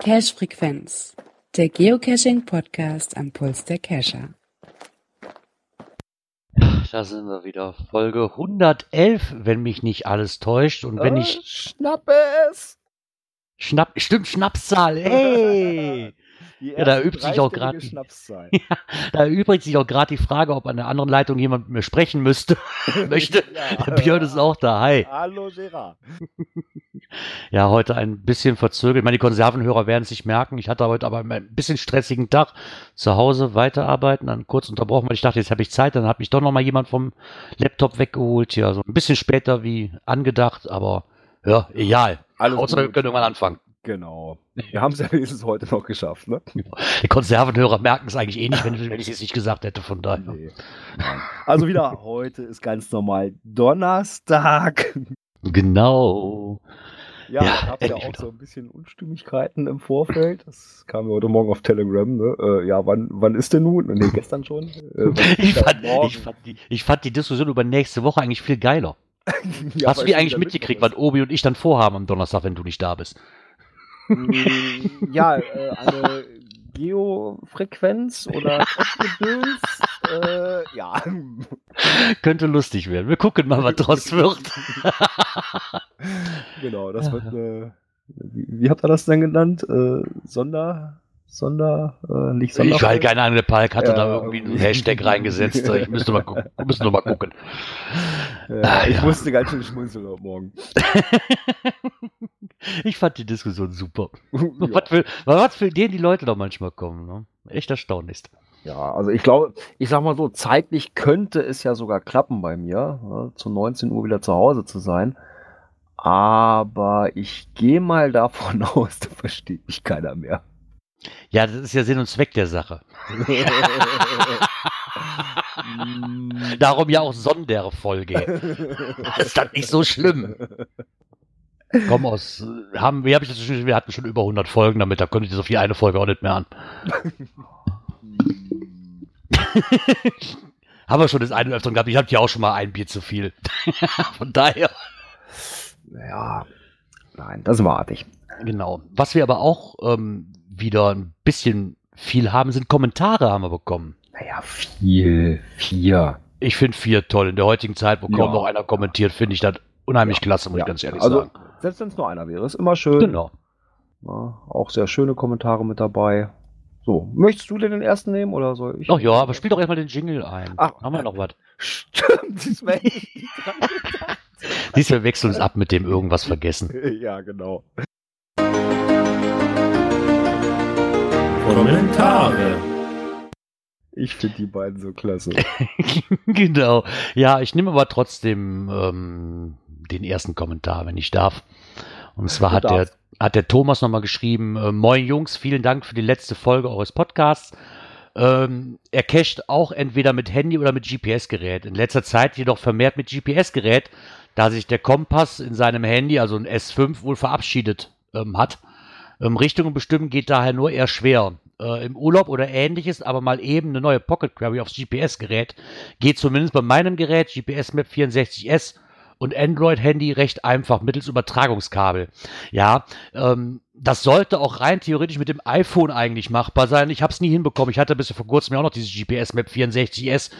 Cache Frequenz, der Geocaching Podcast am Puls der Cacher. Da sind wir wieder. Folge 111, wenn mich nicht alles täuscht. Und wenn Äh, ich. Schnapp es! Schnapp, stimmt, Schnapszahl. Hey! Ja, da übt sich auch dreistellige Schnapszahl. Da erübrigt sich auch gerade die Frage, ob an der anderen Leitung jemand mit mir sprechen müsste. Möchte. Ja. Der Björn ist auch da. Hi. Hallo Gerard. Ja, heute ein bisschen verzögert. Ich meine, die Konservenhörer werden es nicht merken. Ich hatte heute aber ein bisschen stressigen Tag. Zu Hause weiterarbeiten, dann kurz unterbrochen, weil ich dachte, jetzt habe ich Zeit. Dann hat mich doch noch mal jemand vom Laptop weggeholt. Ja, so ein bisschen später wie angedacht, aber ja, egal. Alles Außer wir können irgendwann anfangen. Genau. Wir haben es ja wenigstens heute noch geschafft, ne? Die Konservenhörer merken es eigentlich eh nicht, wenn, wenn ich es nicht gesagt hätte. Von daher. Nee. Also wieder, heute ist ganz normal Donnerstag. Genau. Ja, Ja, gab ja auch wieder. so ein bisschen Unstimmigkeiten im Vorfeld. Das kam ja heute Morgen auf Telegram, ne? Äh, ja, wann, wann ist denn nun? Nee, gestern schon. Äh, Ich fand, ich, fand die, ich fand die Diskussion über nächste Woche eigentlich viel geiler. Ja, Hast du die eigentlich mitgekriegt, was Obi und ich dann vorhaben am Donnerstag, wenn du nicht da bist? Mm, ja, äh, eine Geofrequenz oder Testgedöns. äh, ja. Könnte lustig werden. Wir gucken mal, was draus wird. genau, das wird eine. Wie, wie habt ihr das denn genannt? Äh, Sonder. Sonder. Äh, nicht Sonder. Ich weiß keine Ahnung, der Palk hatte Ja, da irgendwie einen. Hashtag reingesetzt. Ich müsste mal gucken. Wir müssen noch mal gucken. Äh, Ah, ich ja. musste ganz schön schmunzeln heute Morgen. Ich fand die Diskussion super. ja. Was, für, was für Ideen die Leute da manchmal kommen. Ne? Echt erstaunlich. ja, also ich glaube, ich sag mal so, zeitlich könnte es ja sogar klappen bei mir, ne, zu 19 Uhr wieder zu Hause zu sein. Aber ich gehe mal davon aus, da versteht mich keiner mehr. Ja, das ist ja Sinn und Zweck der Sache. Darum ja auch Sonderfolge. ist das nicht so schlimm? Komm aus, äh, haben, wie habe ich das schon, wir hatten schon über 100 Folgen damit, da könnte ich das auf die eine Folge auch nicht mehr an. Haben wir schon das eine öfter gehabt, ich habe ja auch schon mal ein Bier zu viel. Von daher, ja, nein, das war artig. genau. Was wir aber auch ähm, wieder ein bisschen viel haben, sind Kommentare haben wir bekommen. Naja, viel, vier. Ich finde vier toll. In der heutigen Zeit, wo kaum Ja. noch einer kommentiert, finde ich das unheimlich Ja. klasse, muss Ja. ich ganz ehrlich also, sagen. selbst wenn es nur einer wäre, ist immer schön. Genau. Ja, auch sehr schöne Kommentare mit dabei. So, möchtest du denn den ersten nehmen oder soll ich? Ach ja, aber spiel doch erstmal den Jingle ein. Ach. haben wir noch was? Stimmt, diesmal wir wechseln uns ab mit dem irgendwas vergessen. ja, genau. Kommentare. Ich finde die beiden so klasse. genau. Ja, ich nehme aber trotzdem ähm, den ersten Kommentar, wenn ich darf. Und zwar hat der, hat der Thomas nochmal geschrieben, äh, Moin Jungs, vielen Dank für die letzte Folge eures Podcasts. Ähm, er cached auch entweder mit Handy oder mit GPS-Gerät. In letzter Zeit jedoch vermehrt mit GPS-Gerät, da sich der Kompass in seinem Handy, also ein S5, wohl verabschiedet ähm, hat. Ähm, Richtungen bestimmen geht daher nur eher schwer. Äh, Im Urlaub oder ähnliches, aber mal eben eine neue Pocket Query aufs GPS-Gerät geht zumindest bei meinem Gerät GPS Map 64S und Android-Handy recht einfach mittels Übertragungskabel. Ja, ähm, das sollte auch rein theoretisch mit dem iPhone eigentlich machbar sein. Ich habe es nie hinbekommen. Ich hatte bis vor kurzem ja auch noch dieses GPS Map 64S.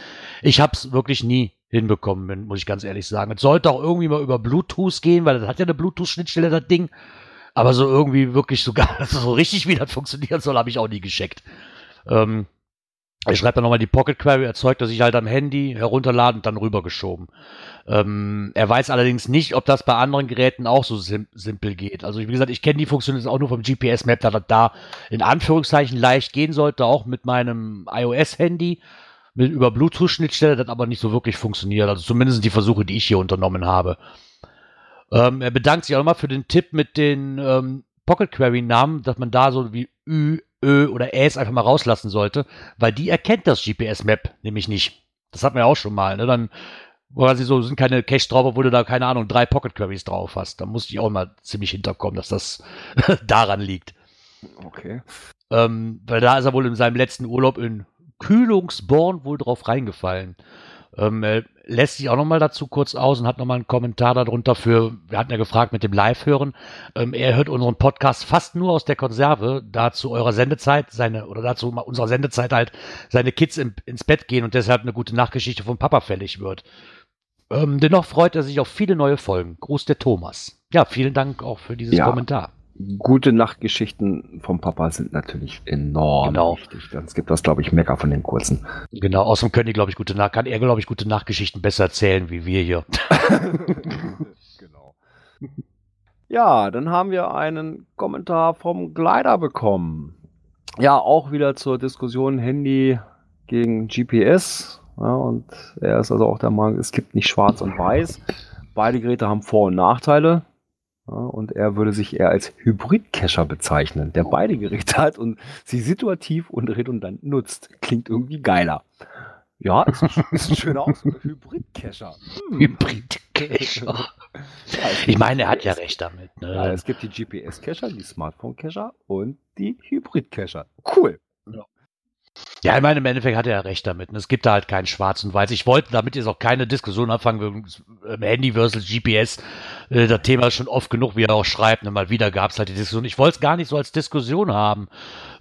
Ich habe es wirklich nie hinbekommen, muss ich ganz ehrlich sagen. Es sollte auch irgendwie mal über Bluetooth gehen, weil das hat ja eine Bluetooth-Schnittstelle, das Ding. Aber so irgendwie wirklich sogar, also so richtig, wie das funktionieren soll, habe ich auch nie gescheckt. Ähm, ich schreibe dann nochmal die Pocket Query, erzeugt er sich halt am Handy, herunterladen und dann rübergeschoben. Ähm, er weiß allerdings nicht, ob das bei anderen Geräten auch so sim simpel geht. Also wie gesagt, ich kenne die Funktion jetzt auch nur vom GPS-Map, da das da in Anführungszeichen leicht gehen sollte, auch mit meinem iOS-Handy, mit über Bluetooth-Schnittstelle, das aber nicht so wirklich funktioniert. Also zumindest die Versuche, die ich hier unternommen habe. Ähm, er bedankt sich auch nochmal für den Tipp mit den ähm, Pocket Query-Namen, dass man da so wie Ü, Ö oder Äs einfach mal rauslassen sollte, weil die erkennt das GPS-Map nämlich nicht. Das hat man ja auch schon mal. Ne? Dann quasi so sind keine Cache drauf, obwohl du da, keine Ahnung, drei Pocket Queries drauf hast. Da musste ich auch mal ziemlich hinterkommen, dass das daran liegt. Okay. Ähm, weil da ist er wohl in seinem letzten Urlaub in Kühlungsborn wohl drauf reingefallen. Ähm, er lässt sich auch nochmal dazu kurz aus und hat nochmal einen Kommentar darunter für, wir hatten ja gefragt mit dem Live-Hören. Ähm, er hört unseren Podcast fast nur aus der Konserve, da zu eurer Sendezeit, seine, oder dazu unserer Sendezeit halt seine Kids im, ins Bett gehen und deshalb eine gute Nachgeschichte vom Papa fällig wird. Ähm, dennoch freut er sich auf viele neue Folgen. Gruß der Thomas. Ja, vielen Dank auch für dieses Ja. Kommentar. Gute Nachtgeschichten vom Papa sind natürlich enorm Genau. wichtig. Sonst gibt das, glaube ich, Mecker von den kurzen. Genau, außerdem können die, glaube ich, gute Nach kann er, glaube ich, gute Nachgeschichten besser erzählen, wie wir hier. genau. Ja, dann haben wir einen Kommentar vom Glider bekommen. Ja, auch wieder zur Diskussion Handy gegen GPS. Ja, und er ist also auch der Meinung, es gibt nicht schwarz und weiß. Beide Geräte haben Vor- und Nachteile. Ja, und er würde sich eher als Hybrid-Cacher bezeichnen, der beide Geräte hat und sie situativ und redundant nutzt. Klingt irgendwie geiler. Ja, ist, ein- ist ein schöner Ausdruck. Hybrid-Cacher. Hm. Hybrid-Cacher. Ja, Ich meine, er hat ja recht damit. ja, Ne? es gibt die GPS-Cacher, die Smartphone-Cacher und die Hybrid-Cacher. Cool. Ja, ich meine, im Endeffekt hat er ja recht damit. ne? Es gibt da halt kein Schwarz und Weiß. Ich wollte damit jetzt auch keine Diskussion anfangen ähm, Handy versus GPS. Äh, Das Thema ist schon oft genug, wie er auch schreibt. Ne? Mal wieder gab es halt die Diskussion. Ich wollte es gar nicht so als Diskussion haben,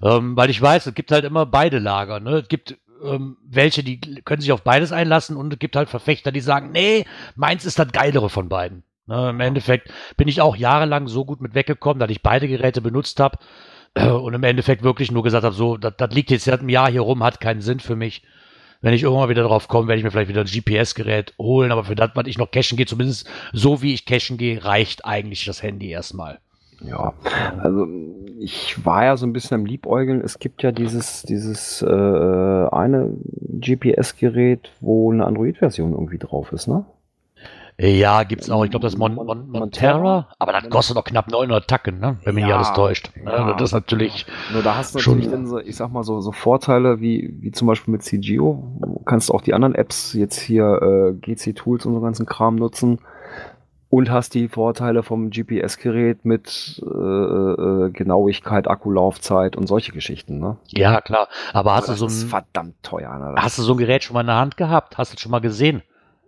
ähm, weil ich weiß, es gibt halt immer beide Lager. Ne? Es gibt ähm, welche, die können sich auf beides einlassen und es gibt halt Verfechter, die sagen, nee, meins ist das geilere von beiden. Ne? Im Endeffekt bin ich auch jahrelang so gut mit weggekommen, dass ich beide Geräte benutzt habe und im Endeffekt wirklich nur gesagt habe, so, das, das liegt jetzt seit einem Jahr hier rum, hat keinen Sinn für mich. Wenn ich irgendwann wieder drauf komme, werde ich mir vielleicht wieder ein GPS-Gerät holen, aber für das, was ich noch cashen gehe, zumindest so wie ich cashen gehe, reicht eigentlich das Handy erstmal. Ja, also ich war ja so ein bisschen am Liebäugeln. Es gibt ja dieses, dieses äh, eine GPS-Gerät, wo eine Android-Version irgendwie drauf ist, ne? Ja, gibt's auch. Ich glaube, das ist Mon Mon- Mon Montera? Aber das kostet doch knapp 900 Tacken, ne? wenn mich Ja, alles täuscht. Ne? ja. Das ist natürlich, Nur da hast du Schon- natürlich dann so, ich sag mal so, so Vorteile wie, wie zum Beispiel mit CGO. Du kannst auch die anderen Apps jetzt hier äh, GC Tools und so ganzen Kram nutzen und hast die Vorteile vom GPS-Gerät mit äh, äh, Genauigkeit, Akkulaufzeit und solche Geschichten. Ne? ja klar. Aber hast Aber du so ein, verdammt teuer. Ne? hast du so ein Gerät schon mal in der Hand gehabt? Hast du das schon mal gesehen?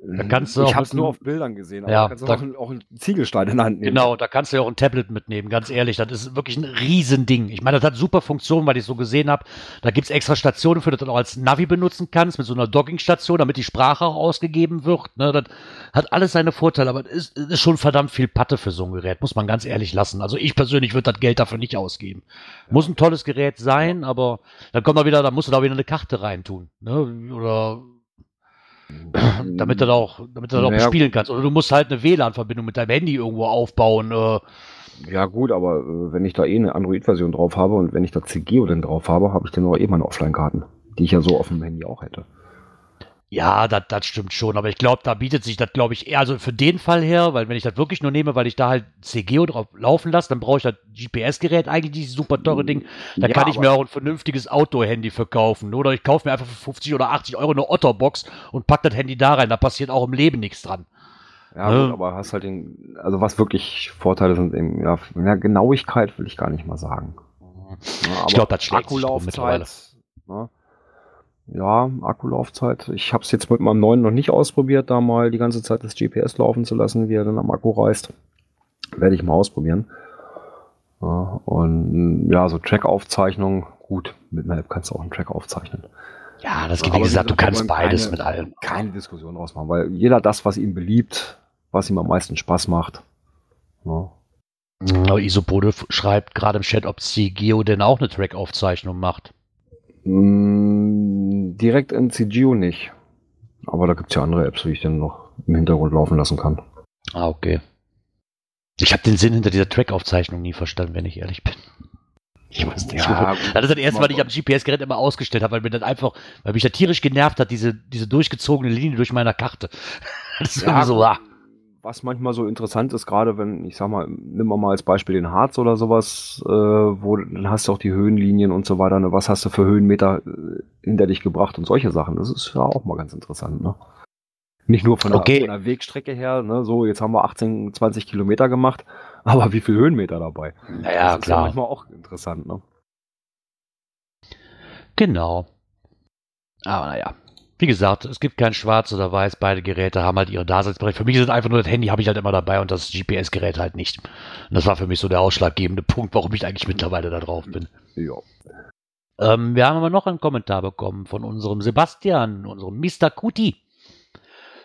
Da kannst du ich habe es nur auf Bildern gesehen, aber Ja, da kannst du da- auch, einen- auch einen Ziegelstein in der Hand nehmen. Genau, da kannst du ja auch ein Tablet mitnehmen, ganz ehrlich. Das ist wirklich ein Riesending. Ich meine, das hat super Funktionen, weil ich so gesehen habe. Da gibt's extra Stationen, für das du auch als Navi benutzen kannst, mit so einer Dockingstation, damit die Sprache auch ausgegeben wird. Ne, das hat alles seine Vorteile, aber es ist, es ist schon verdammt viel Patte für so ein Gerät, muss man ganz ehrlich lassen. Also ich persönlich würde das Geld dafür nicht ausgeben. Muss ein tolles Gerät sein, aber dann kommt da wieder, da musst du da wieder eine Karte reintun. Ne? Oder damit du da auch, damit du da auch Naja, spielen kannst. Oder du musst halt eine WLAN-Verbindung mit deinem Handy irgendwo aufbauen. Äh, Ja gut, aber äh, wenn ich da eh eine Android-Version drauf habe und wenn ich da CGO dann drauf habe, habe ich dann auch eh meine Offline-Karten, die ich ja so auf dem Handy auch hätte. Ja, das, stimmt schon, aber ich glaube, da bietet sich das, glaube ich, eher, also für den Fall her, weil wenn ich das wirklich nur nehme, weil ich da halt CGO drauf laufen lasse, dann brauche ich das GPS-Gerät eigentlich, dieses super teure Ding. Da Ja, kann ich mir auch ein vernünftiges Outdoor-Handy verkaufen. Oder ich kaufe mir einfach für 50 oder 80 Euro eine Otterbox und pack das Handy da rein. Da passiert auch im Leben nichts dran. Ja, Ja. gut, aber hast halt den, also was wirklich Vorteile sind, eben, ja, Genauigkeit will ich gar nicht mal sagen. Ja, Ich glaub, das schlägt sich drum mittlerweile. Akkulaufzeit, ne? Ja, Akkulaufzeit. Ich habe es jetzt mit meinem neuen noch nicht ausprobiert, da mal die ganze Zeit das GPS laufen zu lassen, wie er dann am Akku reißt. Werde ich mal ausprobieren. Ja, und ja, so Track-Aufzeichnung, gut, mit einer App kannst du auch einen Track aufzeichnen. Ja, das geht, wie gesagt, du kannst beides keine- mit allem. Keine Diskussion draus machen, weil jeder das, was ihm beliebt, was ihm am meisten Spaß macht. Ja. Isopode schreibt gerade im Chat, ob CGO denn auch eine Track-Aufzeichnung macht. Mm, direkt in CGO nicht. Aber da gibt es ja andere Apps, die ich dann noch im Hintergrund laufen lassen kann. Ah, okay. Ich habe den Sinn hinter dieser Track-Aufzeichnung nie verstanden, wenn ich ehrlich bin. Ich weiß nicht. Ja, das ist das erste, was ich am GPS-Gerät immer ausgestellt habe, weil mir das einfach, weil mich das tierisch genervt hat, diese, diese durchgezogene Linie durch meiner Karte. Das ist Ja, irgendwie so, ah. Was manchmal so interessant ist, gerade wenn, ich sag mal, nimm mal als Beispiel den Harz oder sowas, äh, wo dann hast du auch die Höhenlinien und so weiter. Ne? Was hast du für Höhenmeter äh, hinter dich gebracht und solche Sachen. Das ist ja auch mal ganz interessant. Ne? Nicht nur von der, Okay. von der Wegstrecke her, ne? so jetzt haben wir 18, 20 Kilometer gemacht, aber wie viel Höhenmeter dabei? Naja, das ist ja klar. manchmal auch interessant. Ne? Genau. Aber naja. Wie gesagt, es gibt kein Schwarz oder Weiß. Beide Geräte haben halt ihre Daseinsberechtigung. Für mich es einfach nur das Handy, habe ich halt immer dabei und das GPS-Gerät halt nicht. Und das war für mich so der ausschlaggebende Punkt, warum ich eigentlich mittlerweile da drauf bin. Ja. Ähm, wir haben aber noch einen Kommentar bekommen von unserem Sebastian, unserem Mr. Kuti.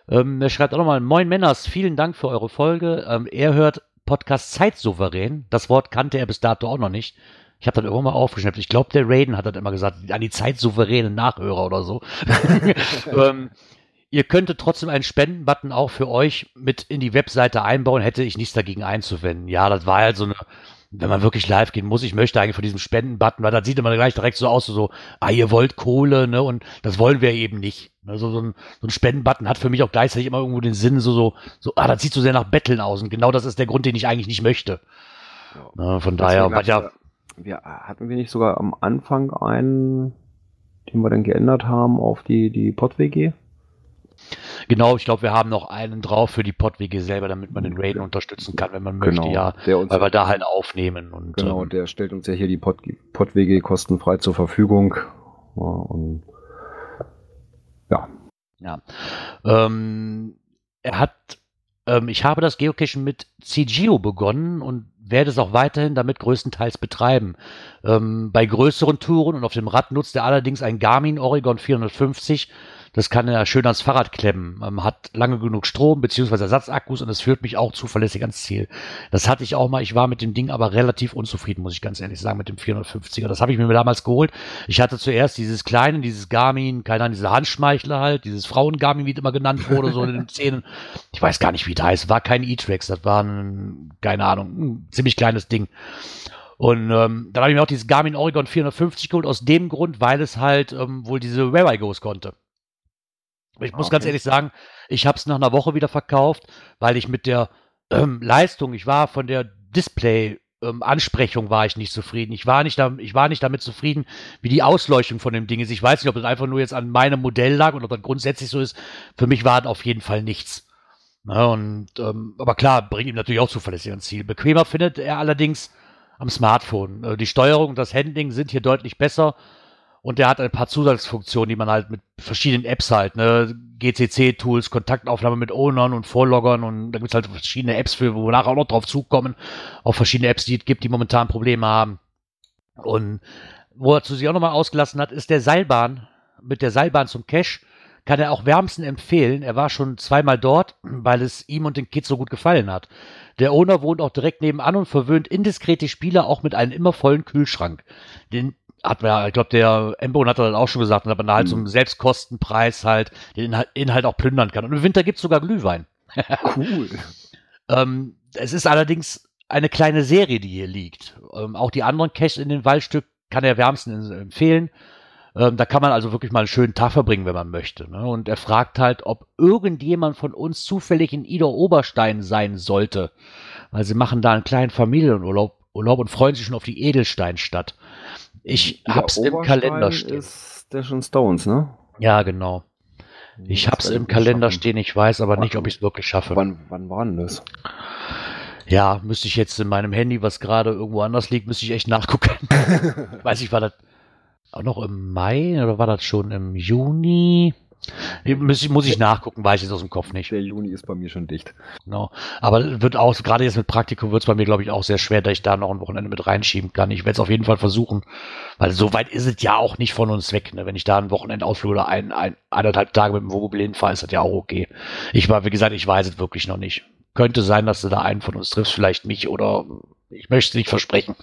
Ähm, er schreibt auch nochmal, Moin Männers, vielen Dank für eure Folge. Ähm, er hört Podcast Zeitsouverän. Das Wort kannte er bis dato auch noch nicht. Ich habe das irgendwann mal aufgeschnappt. Ich glaube, der Raiden hat das immer gesagt, an die zeitsouveränen Nachhörer oder so. ähm, ihr könntet trotzdem einen Spendenbutton auch für euch mit in die Webseite einbauen, hätte ich nichts dagegen einzuwenden. Ja, das war halt so eine, wenn man wirklich live gehen muss, ich möchte eigentlich von diesem Spendenbutton, weil das sieht immer gleich direkt so aus, so, ah, ihr wollt Kohle, ne, und das wollen wir eben nicht. Also so ein, so ein Spendenbutton hat für mich auch gleichzeitig immer irgendwo den Sinn, so, so, so, ah, das sieht so sehr nach Betteln aus und genau das ist der Grund, den ich eigentlich nicht möchte. Ja. Ne, von daher, was ja, wir hatten wir nicht sogar am Anfang einen, den wir dann geändert haben auf die, die PodWG? Genau, ich glaube, wir haben noch einen drauf für die PodWG selber, damit man den Raiden unterstützen kann, wenn man genau, möchte, ja. weil wir da halt aufnehmen. Und, genau, ähm, der stellt uns ja hier die Pod PodWG kostenfrei zur Verfügung. Ja, und ja. Ja. Ähm, er hat, ähm, ich habe das Geocachen mit CGO begonnen und werde es auch weiterhin damit größtenteils betreiben. Ähm, bei größeren Touren und auf dem Rad nutzt er allerdings ein Garmin Oregon 450 das kann er schön ans Fahrrad klemmen, ähm, hat lange genug Strom beziehungsweise Ersatzakkus und es führt mich auch zuverlässig ans Ziel. Das hatte ich auch mal. Ich war mit dem Ding aber relativ unzufrieden, muss ich ganz ehrlich sagen, mit dem 450er. Das habe ich mir damals geholt. Ich hatte zuerst dieses kleine, dieses Garmin, keine Ahnung, diese Handschmeichler halt, dieses Frauen-Garmin, wie es immer genannt wurde, so in den Zähnen. Ich weiß gar nicht, wie das heißt. War kein E-Trax, das war ein, keine Ahnung, ein ziemlich kleines Ding. Und ähm, dann habe ich mir auch dieses Garmin Oregon 450 geholt, aus dem Grund, weil es halt ähm, wohl diese Where I Goes konnte. Ich muss okay. ganz ehrlich sagen, ich habe es nach einer Woche wieder verkauft, weil ich mit der ähm, Leistung, ich war von der Display ähm, Ansprechung war ich nicht zufrieden. Ich war nicht, da, ich war nicht damit zufrieden, wie die Ausleuchtung von dem Ding ist. Ich weiß nicht, ob das einfach nur jetzt an meinem Modell lag oder ob das grundsätzlich so ist. Für mich war das auf jeden Fall nichts. Na, und, ähm, aber klar, bringt ihm natürlich auch zuverlässig ans Ziel. Bequemer findet er allerdings am Smartphone. Äh, die Steuerung und das Handling sind hier deutlich besser. Und der hat ein paar Zusatzfunktionen, die man halt mit verschiedenen Apps halt, ne, GCC-Tools, Kontaktaufnahme mit Ownern und Vorloggern und da gibt es halt verschiedene Apps für, wo nachher auch noch drauf zukommen, auch verschiedene Apps, die es gibt, die momentan Probleme haben. Und wo er zu sich auch nochmal ausgelassen hat, ist der Seilbahn, mit der Seilbahn zum Cache, kann er auch wärmsten empfehlen. Er war schon zweimal dort, weil es ihm und den Kids so gut gefallen hat. Der Owner wohnt auch direkt nebenan und verwöhnt indiskrete Spieler auch mit einem immer vollen Kühlschrank. Den hat man ich glaube, der Embon hat das auch schon gesagt, dass man da halt zum mhm. Selbstkostenpreis halt den Inhalt, auch plündern kann. Und im Winter gibt es sogar Glühwein. cool. ähm, es ist allerdings eine kleine Serie, die hier liegt. Ähm, auch die anderen Caches in den Waldstück kann er wärmstens empfehlen. Ähm, da kann man also wirklich mal einen schönen Tag verbringen, wenn man möchte. Ne? Und er fragt halt, ob irgendjemand von uns zufällig in Ida Oberstein sein sollte. Weil sie machen da einen kleinen Familienurlaub Urlaub und freuen sich schon auf die Edelsteinstadt. Ich Der hab's im Kalender stehen. ist der schon Stones, ne? Ja, genau. Ich das hab's im Kalender schaffen. stehen, ich weiß aber nicht, ob ich es wirklich schaffe. Wann, wann war denn das? Ja, müsste ich jetzt in meinem Handy, was gerade irgendwo anders liegt, müsste ich echt nachgucken. weiß ich, war das auch noch im Mai oder war das schon im Juni? Muss ich, muss ich nachgucken, weiß ich jetzt aus dem Kopf nicht. Der Juni ist bei mir schon dicht. Genau. Aber wird auch, gerade jetzt mit Praktikum wird es bei mir, glaube ich, auch sehr schwer, dass ich da noch ein Wochenende mit reinschieben kann. Ich werde es auf jeden Fall versuchen, weil so weit ist es ja auch nicht von uns weg. Ne? Wenn ich da ein Wochenendausflug oder ein, ein, eineinhalb Tage mit dem Wohnmobil hinfahre, ist das ja auch okay. Ich war, wie gesagt, ich weiß es wirklich noch nicht. Könnte sein, dass du da einen von uns triffst, vielleicht mich oder ich möchte es nicht versprechen.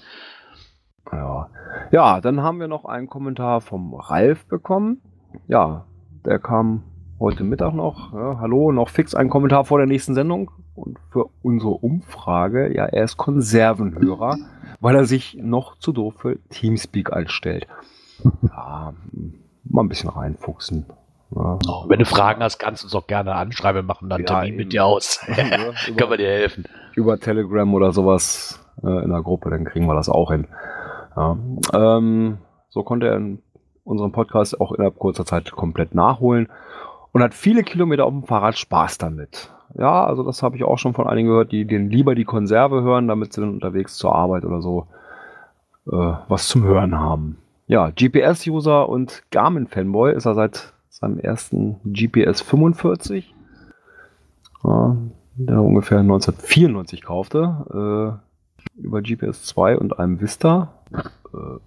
Ja. ja, dann haben wir noch einen Kommentar vom Ralf bekommen. Ja, der kam heute Mittag noch. Ja, hallo, noch fix ein Kommentar vor der nächsten Sendung. Und für unsere Umfrage, ja, er ist Konservenhörer, weil er sich noch zu doof für Teamspeak einstellt. Ja, mal ein bisschen reinfuchsen. Ja. Oh, wenn du Fragen hast, kannst du uns auch gerne anschreiben, machen dann ja, Termin mit dir aus. Können wir dir helfen. Über Telegram oder sowas äh, in der Gruppe, dann kriegen wir das auch hin. Ja. Ähm, so konnte er unseren Podcast auch innerhalb kurzer Zeit komplett nachholen und hat viele Kilometer auf dem Fahrrad Spaß damit. Ja, also das habe ich auch schon von einigen gehört, die den lieber die Konserve hören, damit sie dann unterwegs zur Arbeit oder so äh, was zum Hören haben. Ja, GPS-User und Garmin-Fanboy ist er seit seinem ersten GPS 45, ja, der ungefähr 1994 kaufte, äh, über GPS 2 und einem Vista. Äh,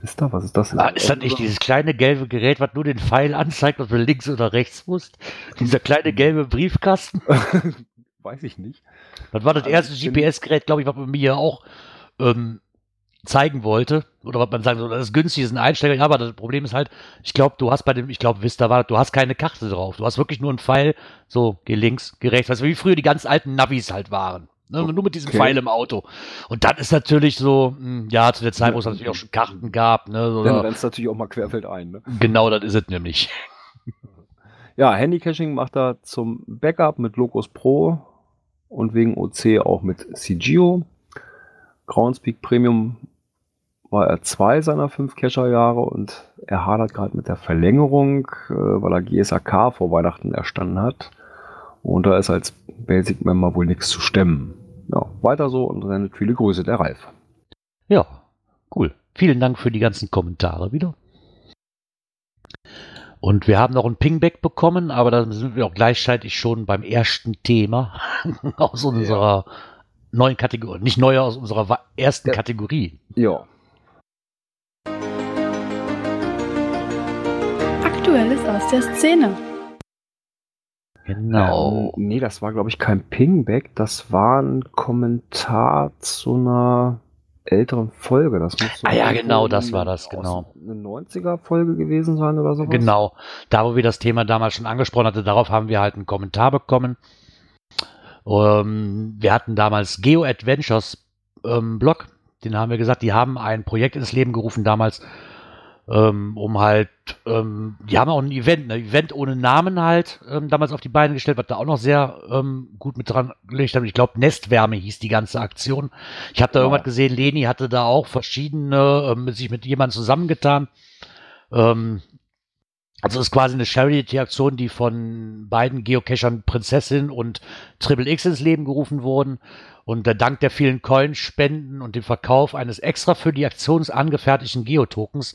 Vista, was ist das? Ah, ist das nicht dieses kleine gelbe Gerät, was nur den Pfeil anzeigt, ob du links oder rechts musst? Dieser kleine gelbe Briefkasten? Weiß ich nicht. Das war das also erste GPS-Gerät, glaube ich, was bei mir auch ähm, zeigen wollte, oder was man sagen soll, das ist günstig, ist ein Einsteiger, ja, aber das Problem ist halt, ich glaube, du hast bei dem, ich glaube, Vista war, du hast keine Karte drauf, du hast wirklich nur einen Pfeil, so, geh links, geh rechts, also wie früher die ganz alten Navis halt waren. Ne, nur mit diesem okay. Pfeil im Auto. Und das ist natürlich so, hm, ja, zu der Zeit, wo es natürlich auch schon Karten gab. Ne, so, Dann rennst natürlich auch mal querfeld ein. Ne? Genau, das ist es nämlich. Ja, Handycaching macht er zum Backup mit Locus Pro und wegen OC auch mit CGO. Groundspeak Premium war er zwei seiner fünf Cacher-Jahre und er hadert gerade mit der Verlängerung, äh, weil er GSAK vor Weihnachten erstanden hat. Und da ist als Basic-Member wohl nichts zu stemmen. Ja, weiter so und sendet viele Grüße, der Ralf. Ja, cool. Vielen Dank für die ganzen Kommentare wieder. Und wir haben noch ein Pingback bekommen, aber da sind wir auch gleichzeitig schon beim ersten Thema aus unserer ja. neuen Kategorie, nicht neuer, aus unserer ersten ja. Kategorie. Ja. Aktuelles aus der Szene. Genau. Ähm, nee, das war, glaube ich, kein Pingback. Das war ein Kommentar zu einer älteren Folge. Das muss so ah ja, genau, das war das, genau. Eine 90er-Folge gewesen sein oder sowas. Genau. Da, wo wir das Thema damals schon angesprochen hatten, darauf haben wir halt einen Kommentar bekommen. Ähm, wir hatten damals Geo Adventures ähm, Blog. Den haben wir gesagt, die haben ein Projekt ins Leben gerufen damals, ähm, um halt, ähm, die haben auch ein Event, ein Event ohne Namen halt ähm, damals auf die Beine gestellt, was da auch noch sehr ähm, gut mit dran gelegt haben. Ich glaube, Nestwärme hieß die ganze Aktion. Ich habe da ja. irgendwas gesehen, Leni hatte da auch verschiedene, ähm, sich mit jemandem zusammengetan. Ähm, also es ist quasi eine Charity-Aktion, die von beiden Geocachern Prinzessin und Triple X ins Leben gerufen wurden. Und der Dank der vielen Coinspenden und dem Verkauf eines extra für die Aktion angefertigten Geotokens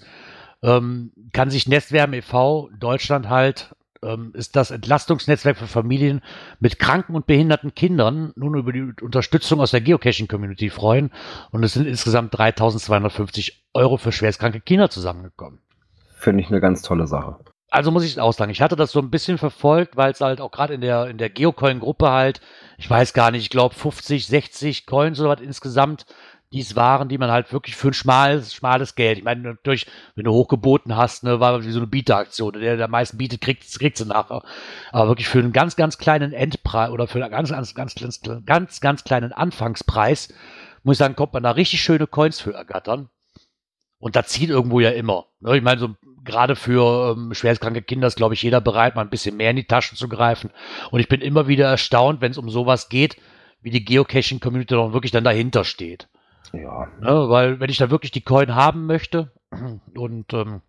ähm, kann sich Nestwärme e.V. Deutschland halt ähm, ist das Entlastungsnetzwerk für Familien mit kranken und behinderten Kindern nun über die Unterstützung aus der Geocaching-Community freuen. Und es sind insgesamt 3250 Euro für schwerstkranke Kinder zusammengekommen. Finde ich eine ganz tolle Sache. Also muss ich es sagen, ich hatte das so ein bisschen verfolgt, weil es halt auch gerade in der, in der Geocoin-Gruppe halt, ich weiß gar nicht, ich glaube 50, 60 Coins oder was insgesamt dies waren, die man halt wirklich für ein schmales, schmales Geld. Ich meine, natürlich, wenn du hochgeboten hast, ne, war wie so eine Bieteraktion. Der, der meisten bietet, kriegt, kriegt sie nachher. Aber wirklich für einen ganz, ganz kleinen Endpreis oder für einen ganz, ganz, ganz, ganz, ganz, ganz kleinen Anfangspreis, muss ich sagen, kommt man da richtig schöne Coins für ergattern. Und da zieht irgendwo ja immer. Ne? Ich meine, so gerade für ähm, schwerstkranke Kinder ist, glaube ich, jeder bereit, mal ein bisschen mehr in die Taschen zu greifen. Und ich bin immer wieder erstaunt, wenn es um sowas geht, wie die Geocaching-Community doch wirklich dann dahinter steht. Ja. Ne, weil wenn ich da wirklich die Coin haben möchte und ähm,